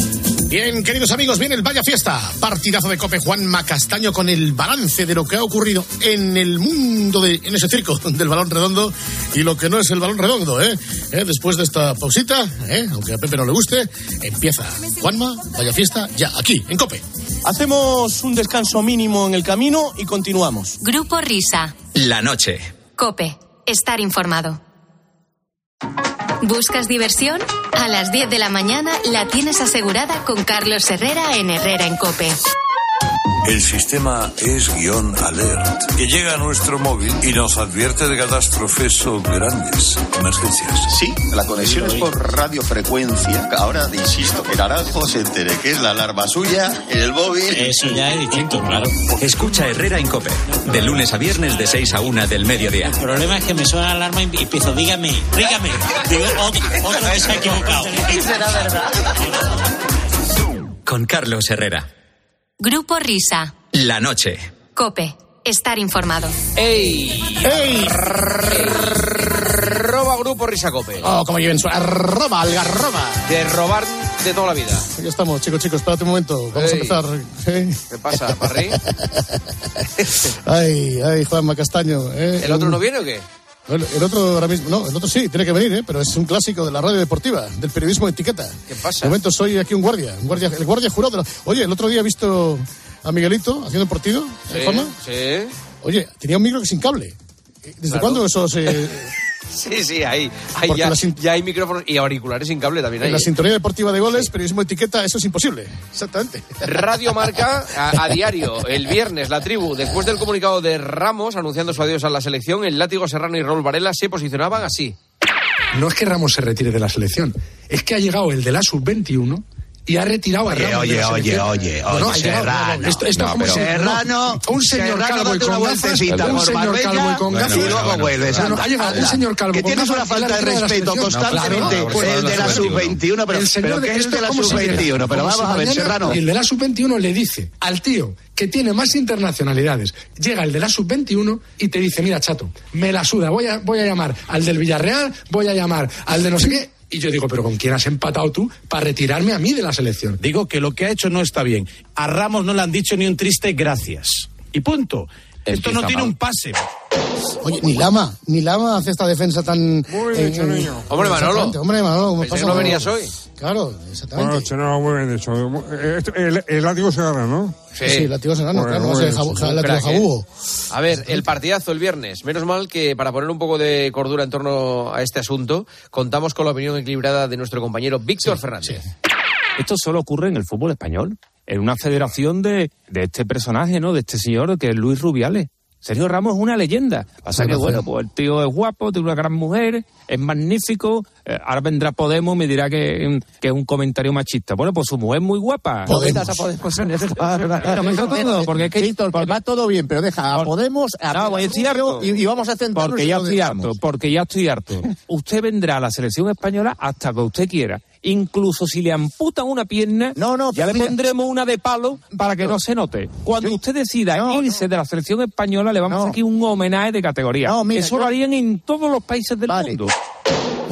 Bien, queridos amigos, viene el Vaya Fiesta. Partidazo de Cope Juan Macastaño con el balance de lo que ha ocurrido en el mundo, de, en ese circo (laughs) del balón redondo y lo que no es el balón redondo, ¿eh? ¿Eh? Después de esta pausita, ¿eh? aunque a Pepe no le guste, empieza Juanma, Vaya Fiesta, ya, aquí, en Cope. Hacemos un descanso mínimo en el camino y continuamos. Grupo Risa. La noche. Cope. Estar informado. ¿Buscas diversión? A las 10 de la mañana la tienes asegurada con Carlos Herrera en Herrera en Cope. El sistema es guion alert, que llega a nuestro móvil y nos advierte de catástrofes o grandes emergencias. Sí, la conexión es por radiofrecuencia. Ahora, insisto, que Naranjo se entere que es la alarma suya en el móvil. Eso ya es distinto, claro. Escucha Herrera en Cope. De lunes a viernes de 6 a 1 del mediodía. El problema es que me suena la alarma y empiezo, dígame, dígame. Digo, otro, otro que se ha equivocado. Será verdad. Con Carlos Herrera. Grupo Risa. La noche. Cope. Estar informado. ¡Ey! ¡Ey! Roba Grupo Risacope. Oh, como lleven su arroba, algarroba. De robar de toda la vida. Aquí estamos, chicos, chicos, espérate un momento. Vamos Ey. a empezar. ¿eh? ¿Qué pasa, Parry? (laughs) Ay, ay, Juanma Castaño. ¿eh? ¿El otro no viene o qué? El, el otro ahora mismo, no, el otro sí, tiene que venir, ¿eh? pero es un clásico de la radio deportiva, del periodismo de etiqueta. ¿Qué pasa? De momento soy aquí un guardia, un guardia el guardia jurado. la- Oye, el otro día he visto a Miguelito haciendo el partido, ¿en forma? sí. Oye, tenía un micro sin cable. ¿Desde Claro. cuándo eso se...? (laughs) Sí, sí, ahí, ahí ya, sin- ya hay micrófonos y auriculares sin cable también. En Hay, la ¿eh? sintonía deportiva de goles, periodismo de etiqueta, eso es imposible. Exactamente. Radio Marca a, a (laughs) diario, el viernes, la tribu, después del comunicado de Ramos anunciando su adiós a la selección, el látigo Serrano y Raúl Varela se posicionaban así. No es que Ramos se retire de la selección, es que ha llegado el de la sub-21 y ha retirado a Oye, Ramos. de oye, oye, oye, No, oye, Serrano. esto, esto No, es como pero si- Serrano- no, un señor Serrano, calvo y con gafas, un señor calvo y con gafas. y luego vuelves, un señor calvo Que tienes una falta de respeto constantemente. Claro, el de la sub-21, pero, que es de la cómo se sub-21, llama. pero vamos a ver, Serrano. El de la sub-21 le dice al tío que tiene más internacionalidades, llega el de la sub-21 y te dice, mira, chato, me la suda, voy a, voy a llamar al del Villarreal, voy a llamar al de no sé qué. Y yo digo, pero ¿con quién has empatado tú para retirarme a mí de la selección? Digo que lo que ha hecho no está bien. A Ramos no le han dicho ni un triste gracias. Y punto. Esto no tiene mal. un pase. Oye, ni Lama, ni Lama hace esta defensa tan... Muy bien hecho, en- en- niño. Hombre, Manolo. Hombre, Manolo, ¿cómo Pensé pasa, que no venías hoy. Claro, exactamente. Bueno, no, muy bien dicho. El, el látigo se gana, ¿no? Sí. Sí, látigo serrano, Bueno, claro, no muy sé, bien, jabu- sí, ja- Un látigo crack, ¿eh? jabugo. A ver, el partidazo el viernes. Menos mal que para poner un poco de cordura en torno a este asunto, contamos con la opinión equilibrada de nuestro compañero Víctor Fernández. Esto solo ocurre en el fútbol español, en una federación de, de este personaje, ¿no? De este señor que es Luis Rubiales. Sergio Ramos es una leyenda. Pasa que, bueno, pues el tío es guapo, tiene una gran mujer, es magnífico. Eh, ahora vendrá Podemos y me dirá que, que es un comentario machista. Bueno, pues su mujer es muy guapa. Podemos. (laughs) todo, porque es que... Va todo bien, pero deja a Podemos a No, voy a decir harto. y, y vamos a centrarnos Porque en ya estoy harto, porque ya estoy harto. (laughs) Usted vendrá a la selección española hasta que usted quiera. Incluso si le amputan una pierna, ya le pondremos una de palo para que no se note. Cuando usted decida irse de la selección española, le vamos a hacer aquí un homenaje de categoría. mira, Eso lo harían en todos los países del mundo.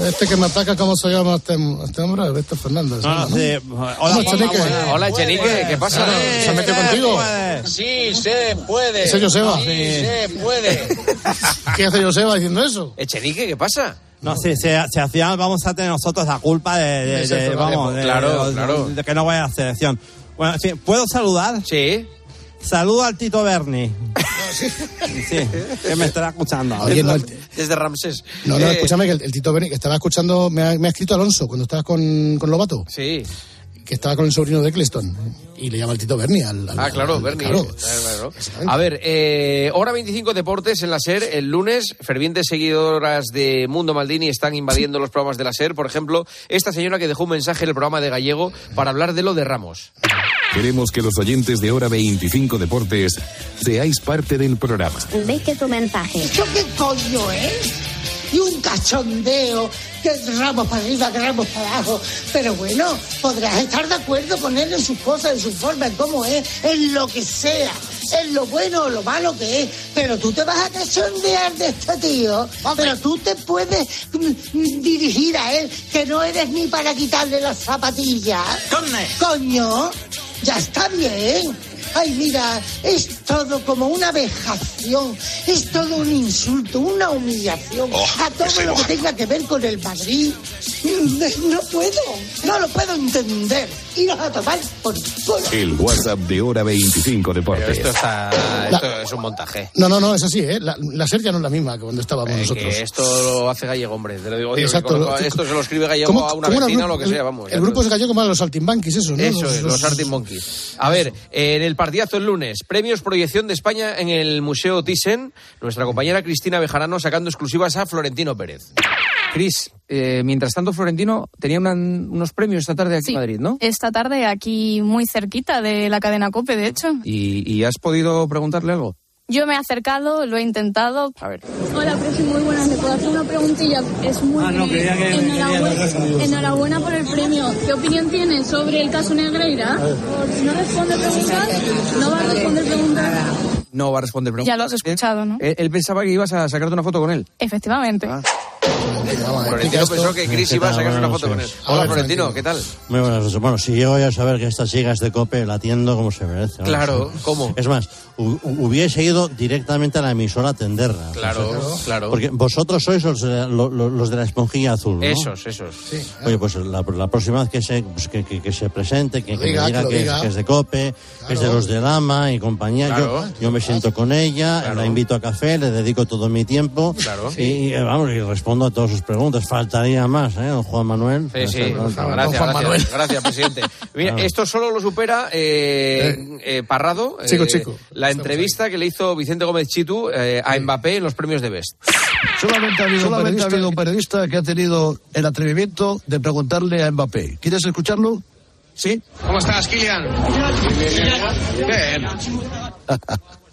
Este que me ataca, ¿cómo se llama este, este hombre? Víctor Fernández. No, ¿no? sí. Hola, Chenique. Hola, Chenique, ¿qué pasa? ¿Se ha metido contigo? Sí, se puede. ¿Ese Joseba? Sí, se puede. (laughs) ¿Qué hace Joseba diciendo eso? Echenique, ¿qué pasa? No, sí, se, se hacía, vamos a tener nosotros la culpa de, de- De ser de- vamos, de, Claro, de- claro. de que no vaya a la selección. Bueno, en fin, ¿puedo saludar? Sí. Saludo al Tito Berni. (laughs) Sí, que me estará escuchando. ahora. Oye, no, el- Desde Ramsés. No, no, Eh, escúchame, que el, el Tito Berni, que estaba escuchando, me ha, me ha escrito Alonso cuando estabas con, con Lobato, Sí. Que estaba con el sobrino de Eccleston, y le llama el Tito Berni al... al- Ah, claro, al- Bernie. claro. Claro, claro. A ver, eh, hora 25 Deportes en la SER. El lunes, fervientes seguidoras de Mundo Maldini están invadiendo los programas de la SER. Por ejemplo, esta señora que dejó un mensaje en el programa de Gallego para hablar de lo de Ramos. Queremos que los oyentes de Hora 25 Deportes seáis parte del programa. ¿Ves que tu mensaje? ¿Esto qué coño es? Y un cachondeo, ramos para arriba, que ramos para abajo. Pero bueno, podrás estar de acuerdo con él en sus cosas, en su forma, en cómo es, en lo que sea, en lo bueno o lo malo que es. Pero tú te vas a cachondear de este tío. Pero tú te puedes mm, dirigir a él, que no eres ni para quitarle las zapatillas. Coño, ya está bien. Ay, mira, es todo como una vejación, es todo un insulto, una humillación a todo lo que tenga que ver con el Madrid. (laughs) No puedo, no lo puedo entender. Iros a tomar por culo. El WhatsApp de Hora 25 Deportes. Esto, está, esto es un montaje. No, no, no, es así, ¿eh? La, la SER ya no es la misma que cuando estábamos Eh, nosotros. que esto lo hace Gallego, hombre. Te lo digo. Exacto. esto se lo escribe Gallego ¿Cómo- a una vecina o grupo? lo que sea, vamos. El, grupo es gallego más los saltimbanquis, eso, ¿no? Eso es, los Monkeys. A ver, en el partidazo el lunes, premios proyección de España en el Museo Thyssen, nuestra compañera Cristina Bejarano sacando exclusivas a Florentino Pérez. Cris, eh, mientras tanto Florentino tenía una- unos premios esta tarde aquí Sí. en Madrid, ¿no? Esta tarde aquí muy cerquita de la cadena COPE, de hecho. ¿Y, y has podido preguntarle algo? Yo me he acercado, lo he intentado. A ver. Hola, Presi, muy buenas. ¿Le puedo hacer una preguntilla? Es muy Ah, no, que- enhorabuena, enhorabuena por el premio. ¿Qué opinión tiene sobre el caso Negreira? ¿No responde preguntas? ¿No va a responder preguntas? No va a responder preguntas. Ya lo has escuchado, ¿no? Él, él pensaba que ibas a sacarte una foto con él. Efectivamente. Florentino pensó que Chris ¿Qué iba a sacarse una foto con él. Hola, Florentino, ¿qué tal? Muy buenas noches. Bueno, si llego ya a saber que esta chica es de COPE, la atiendo como se merece. Claro, ¿cómo? Es más, hu- hu- hubiese ido directamente a la emisora a atenderla. Claro, claro. Porque vosotros sois los de, la- lo- lo- los de la esponjilla azul, ¿no? Esos, esos. Oye, pues la, la próxima vez que se, pues que, que- que se presente, que, diga, me diga que diga. es, que es de COPE, que es de los de Lama y compañía. Claro. Yo, yo me siento con ella, Claro. la invito a café, le dedico todo mi tiempo. Claro. Y, y, vamos, y respondo a todas sus preguntas. Faltaría más, ¿eh? Don Juan Manuel. Sí, sí, Don gracias, Juan Manuel. gracias, gracias, presidente. Mira, Claro. esto solo lo supera eh, eh, Parrado, Chico, eh, chico. la entrevista que le hizo Vicente Gómez Chitu eh, a Mbappé en los premios de Best. Solamente ha habido, un Solamente periodista, ha habido un periodista que ha tenido el atrevimiento de preguntarle a Mbappé. ¿Quieres escucharlo? ¿Sí? ¿Cómo estás, Kilian? Bien. (laughs)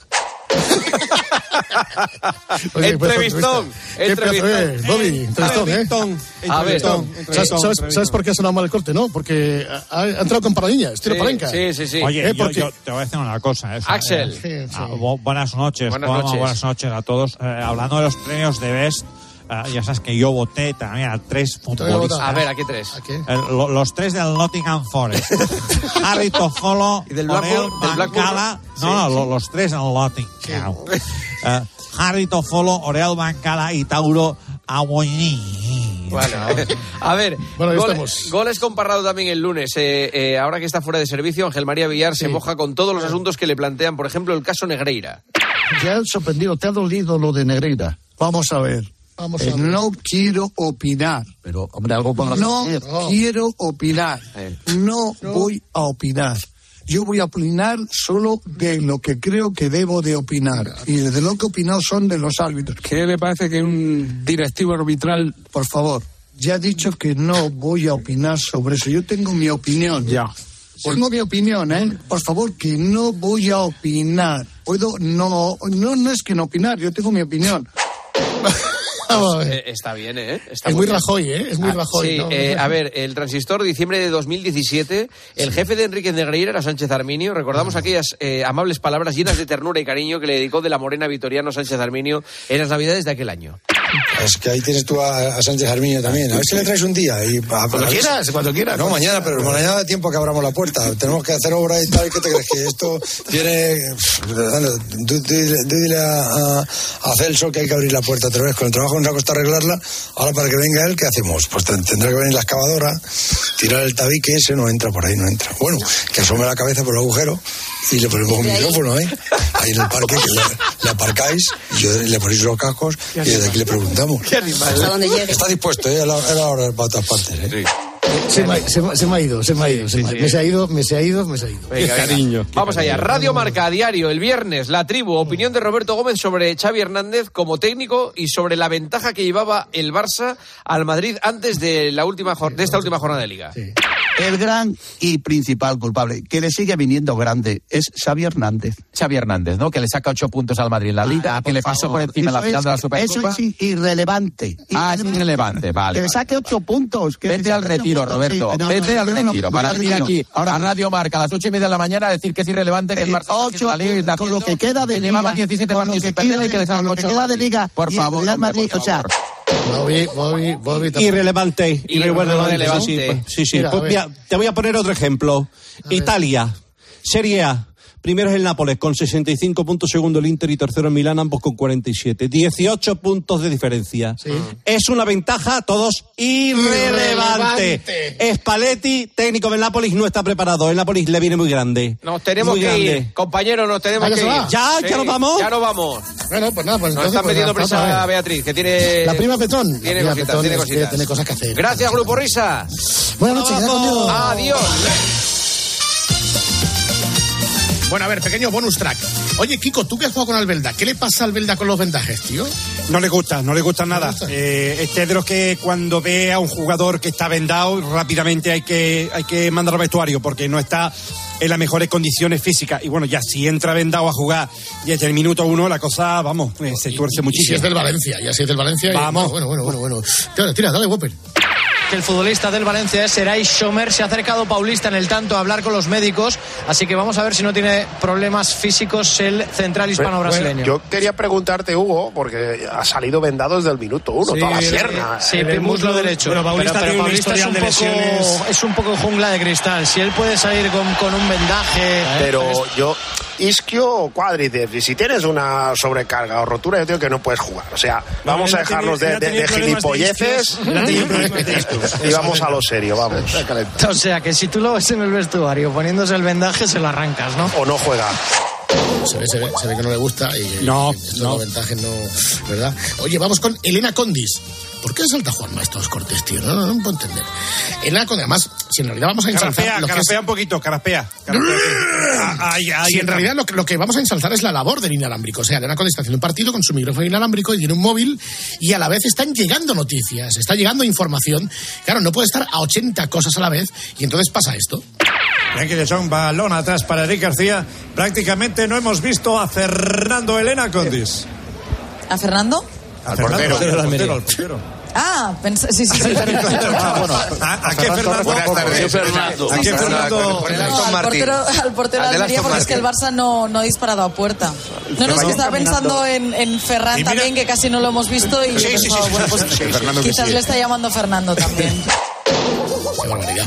Oye, pues, Entrevistón, ¿Qué entrevistón. es, Bobby, entrevistón, ¿eh? A ver, Entrevistón. ¿Sabes, sabes, sabes por qué ha sonado mal el corte, no? Porque ha, ha entrado con paradiña, estilo Sí, palenca. sí, sí, sí. Oye, ¿Eh? yo, yo te voy a decir una cosa. ¿eh? Axel. Eh, ah, bu- buenas noches. Buenas noches. buenas noches a todos. Eh, hablando de los premios de Best, eh, ya sabes que yo voté también a tres futbolistas. A ver, ¿a qué tres? Eh, lo- los tres del Nottingham Forest. (laughs) Harry Toffolo, ¿Y del Orel Blackburn? ¿Del. Sí, No, no, sí. lo- los tres del Nottingham. Eh, Harry Toffolo, Orel Mancala y Tauro Amoñí. Vale. A ver, Bueno, ahí gole- estamos. goles con Parrado también el lunes. Eh, eh, ahora que está fuera de servicio, Ángel María Villar se moja con todos los asuntos que le plantean, por ejemplo, el caso Negreira. ¿Te ha sorprendido, te ha dolido lo de Negreira? Vamos a ver. Vamos Eh, a ver. no quiero opinar. Pero, hombre, algo podrás No decir. quiero opinar. Eh. No voy a opinar. Yo voy a opinar solo de lo que creo que debo de opinar. Y de lo que he opinado son de los árbitros. ¿Qué le parece que un directivo arbitral... Por favor, ya he dicho que no voy a opinar sobre eso. Yo tengo mi opinión. Ya. Tengo mi opinión, ¿eh? Por favor, que no voy a opinar. Puedo, no, no, no es que no opinar, yo tengo mi opinión. (laughs) Vamos a ver. Eh, está bien, ¿eh? Está Es muy bien. Rajoy, ¿eh? Es muy Ah, Rajoy. sí, ¿no? eh, a ver, el transistor, diciembre de 2017, el jefe de Enrique Negreira era Sánchez Arminio. Recordamos aquellas eh, amables palabras llenas de ternura y cariño que le dedicó de la morena Vitoriano Sánchez Arminio en las navidades de aquel año. Es que ahí tienes tú a, a Sánchez Armiño también. A ver si le traes un día. Y, a- Cuando a quieras, cuando quieras. No, mañana, pero mañana da tiempo que abramos la puerta. Tenemos que hacer obra y tal. ¿Qué te crees? Que esto tiene. Tú, tú dile, tú dile a, a- Celso que hay que abrir la puerta otra vez. Con el trabajo nos ha costado arreglarla. Ahora, para que venga él, ¿qué hacemos? Pues ten- tendrá que venir la excavadora, tirar el tabique, ese no entra por ahí, no entra. Bueno, que asome la cabeza por el agujero y le ponemos un micrófono ahí, ahí en el parque, que le, le aparcáis y yo- le ponéis los cascos y desde aquí le preguntamos. Qué animal. Está dispuesto, ¿eh? A la, a la hora para otras partes, ¿eh? Se me, ha- se me- se me ha ido, se me ha ido. se me, se ha ido, me se ha ido, me se ha ido. Venga, venga. Vamos allá. Radio Marca a diario, el viernes, la tribu. Opinión de Roberto Gómez sobre Xavi Hernández como técnico y sobre la ventaja que llevaba el Barça al Madrid antes de, la última, jor- de esta última jornada de liga. El gran y principal culpable, que le sigue viniendo grande, es Xavi Hernández. Xavi Hernández, ¿no? Que le saca ocho puntos al Madrid en la Liga, que le pasó por encima en la Eso final es- de la Supercopa. Eso es irrelevante. Ah, es irrelevante, vale. Que le saque ocho puntos. que Vete al retiro, puntos. Roberto. Sí, no, Vete no, al no, retiro. Para venir aquí, Ahora, a Radio Marca, a las ocho y media de la mañana, a decir que es irrelevante, que el Eh, Barça ocho la Liga está con lo que queda de llevaba liga, 17 con lo partidos sin perder y que le sacan ocho. Por favor, o sea. Bobby, Bobby, Bobby. tampoco. Irrelevante. Irrelevante. Sí, sí. Mira, Pues mira, te voy a poner otro ejemplo. Italia, Serie A. Primero es el Nápoles con 65 puntos, segundo el Inter y tercero el Milán, ambos con 47. 18 puntos de diferencia. Es una ventaja, a todos, irrelevante. Irrelevante. Spalletti, técnico del Nápoles, no está preparado. El Nápoles le viene muy grande. Nos tenemos Muy que grande. ir, compañeros, nos tenemos Ah, que ir. va. Ya, ya nos vamos. Ya nos vamos. Bueno, pues nada, pues Nos entonces. están pues metiendo otra prisa vez. Beatriz, que tiene... La prima Petón. La Tiene prima cositas, Petón tiene cositas. tiene cosas que hacer. Gracias, Grupo Risa. Buenas noches. Adiós. Bueno, a ver, pequeño bonus track. Oye, Kiko, tú que has jugado con Albelda, ¿qué le pasa a Albelda con los vendajes, tío? No le gusta, no le gusta nada. gusta. Eh, este es de los que cuando ve a un jugador que está vendado, rápidamente hay que, hay que mandarlo al vestuario porque no está en las mejores condiciones físicas. Y bueno, ya si entra vendado a jugar y desde el minuto uno la cosa, vamos, eh, se tuerce Y si muchísimo. es del Valencia, ya si es del Valencia. y- Vamos. Bueno, bueno, bueno, bueno. bueno. Tira, tira, dale, Whopper. que el futbolista del Valencia es Seray Schomer. Se ha acercado Paulista en el tanto a hablar con los médicos, así que vamos a ver si no tiene problemas físicos el central hispano-brasileño. Yo quería preguntarte, Hugo, porque ha salido vendado desde el minuto uno, Sí, toda la el- pierna. Sí, el muslo derecho. Bueno, Paulista pero, pero tiene un Paulista es un, de poco, lesiones. es un poco jungla de cristal. Si él puede salir con, con un vendaje. Pero yo, isquio o cuádriceps, y si tienes una sobrecarga o rotura, yo digo que no puedes jugar. O sea, vamos a dejarnos de, gilipolleces y vamos a lo serio, vamos. O sea, que si tú lo ves en el vestuario poniéndose el vendaje, se lo arrancas, ¿no? O no juega. Se ve, se ve, se ve que no le gusta y No, estos no. ventajes no, ¿verdad? Oye, vamos con Elena Condis. ¿Por qué salta Juanma estos cortes, tío? No, no, no puedo entender. Elena Condis, además, si en realidad vamos a ensalzar Carapea, lo que es- carapea un poquito, carapea. carapea. Ah, ahí, ahí si en realidad lo, que- lo que vamos a ensalzar es la labor del inalámbrico. O sea, Elena Condis está haciendo un partido con su micrófono inalámbrico y tiene un móvil y a la vez están llegando noticias, está llegando información. Claro, no puede estar a 80 cosas a la vez y entonces pasa esto. Frankie de Jong, balón atrás para Eric García. Prácticamente no hemos visto a Fernando Elena Condis. ¿A Fernando? Al portero, portero, al al portero, portero. Ah, pens- sí, sí, sí. ¿A, a qué Fernando? Buenas tardes. Fernando. ¿A qué Fernando? No, al portero, al portero Al de del Almería, porque es que el Barça no, no ha disparado a puerta. No, no, es que estaba pensando en, en Ferran mira- también, que casi no lo hemos visto, y Sí, bueno, pues quizás sí. le está llamando Fernando también. Qué barbaridad.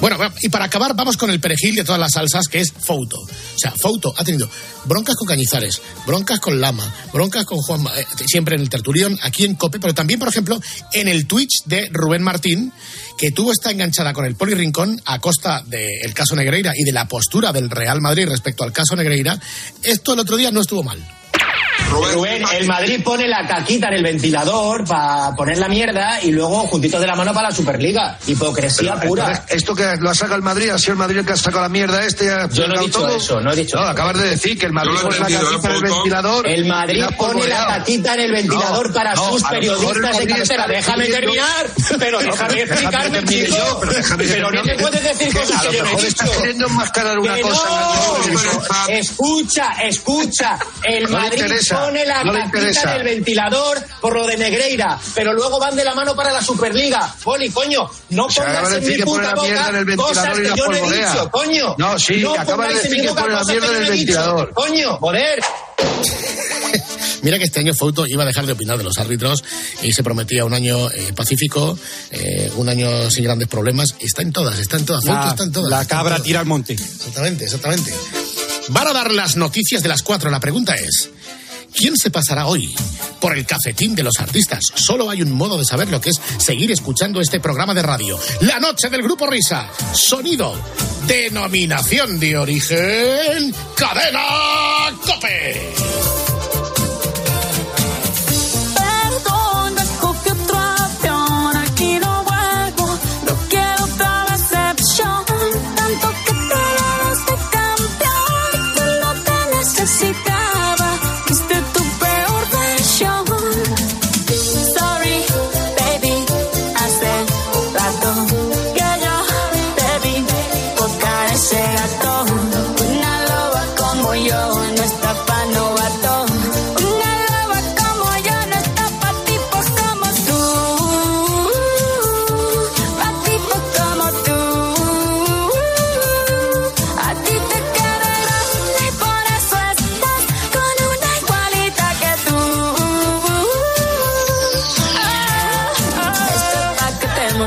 Bueno, y para acabar, vamos con el perejil de todas las salsas, que es Fouto. O sea, Fouto ha tenido broncas con Cañizares, broncas con Lama, broncas con Juan, eh, siempre en el tertulión, aquí en Cope, pero también, por ejemplo, en el Twitch de Rubén Martín, que tuvo esta enganchada con el Poli Rincón a costa del caso Negreira y de la postura del Real Madrid respecto al caso Negreira. Esto el otro día no estuvo mal. Rubén, el Madrid pone la caquita en el ventilador para poner la mierda y luego juntito de la mano para la Superliga. Hipocresía Pero, pura. entonces, Esto que lo ha sacado el Madrid, ha sido el Madrid el que ha sacado la mierda este. Yo no he dicho todo. eso, no he dicho No, eso. acabas de decir que el Madrid pone la caquita en el ¿eh, ventilador. El Madrid pone la caquita en el ventilador No, para no, sus periodistas de cabecera. Déjame terminar, pero No, déjame explicarme, chico. yo, pero déjame que Pero no me puedes decir Que cosas a que yo no he dicho. estás queriendo enmascarar una cosa. Escucha, escucha. El Madrid interesa, pone la no le interesa. en el ventilador por lo de Negreira, pero luego van de la mano para la Superliga. Poli, coño, no pongas en decir mi puta la mierda en el boca cosas que yo no he dicho, coño. No, sí, no acaba de decir que boca pone la mierda en el ventilador. Coño, joder. (laughs) Mira que este año Fouto iba a dejar de opinar de los árbitros y se prometía un año eh, pacífico, eh, un año sin grandes problemas. Está en todas, está en todas. Fouto La, está en todas. la cabra todas. tira al monte. Exactamente, exactamente. Van a dar las noticias de las cuatro. La pregunta es, ¿quién se pasará hoy por el cafetín de los artistas? Solo hay un modo de saber lo que es seguir escuchando este programa de radio. La noche del Grupo Risa. Sonido. Denominación de origen. Cadena Cope.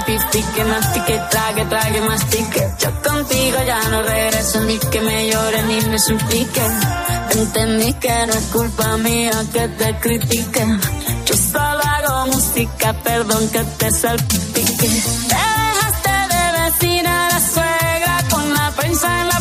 Que te mortifique, mastique, trague, trague, mastique. Yo contigo ya no regreso ni que me llore ni me suplique. Entendí que no es culpa mía que te critique. Yo solo hago música, perdón que te salpique. Te dejaste de vecina la suegra con la prensa en la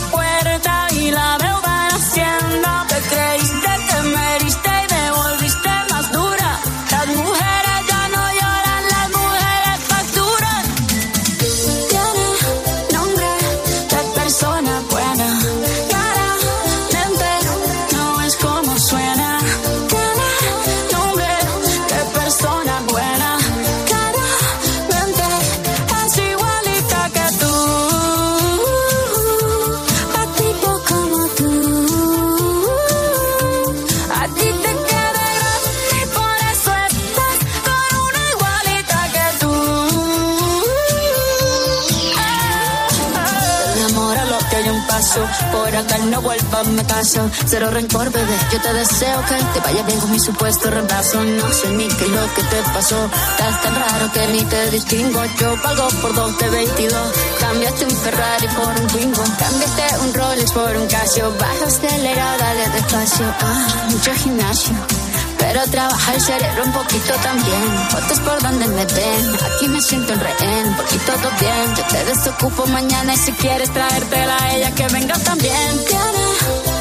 no vuelvas, caso. Cero rencor, bebé. Yo te deseo que te vaya bien con mi supuesto reemplazo. No sé ni qué es lo que te pasó. Estás tan raro que ni te distingo. Yo pago por dos de 22. Cambiaste un Ferrari por un Twingo. Cambiaste un Rolex por un Casio. Baja acelerada de despacio. Ah, mucho gimnasio. Pero trabaja el cerebro un poquito también. Fotos por donde me ven. Aquí me siento en rehén. Porque todo bien. Yo te desocupo mañana y si quieres traértela a ella que venga también.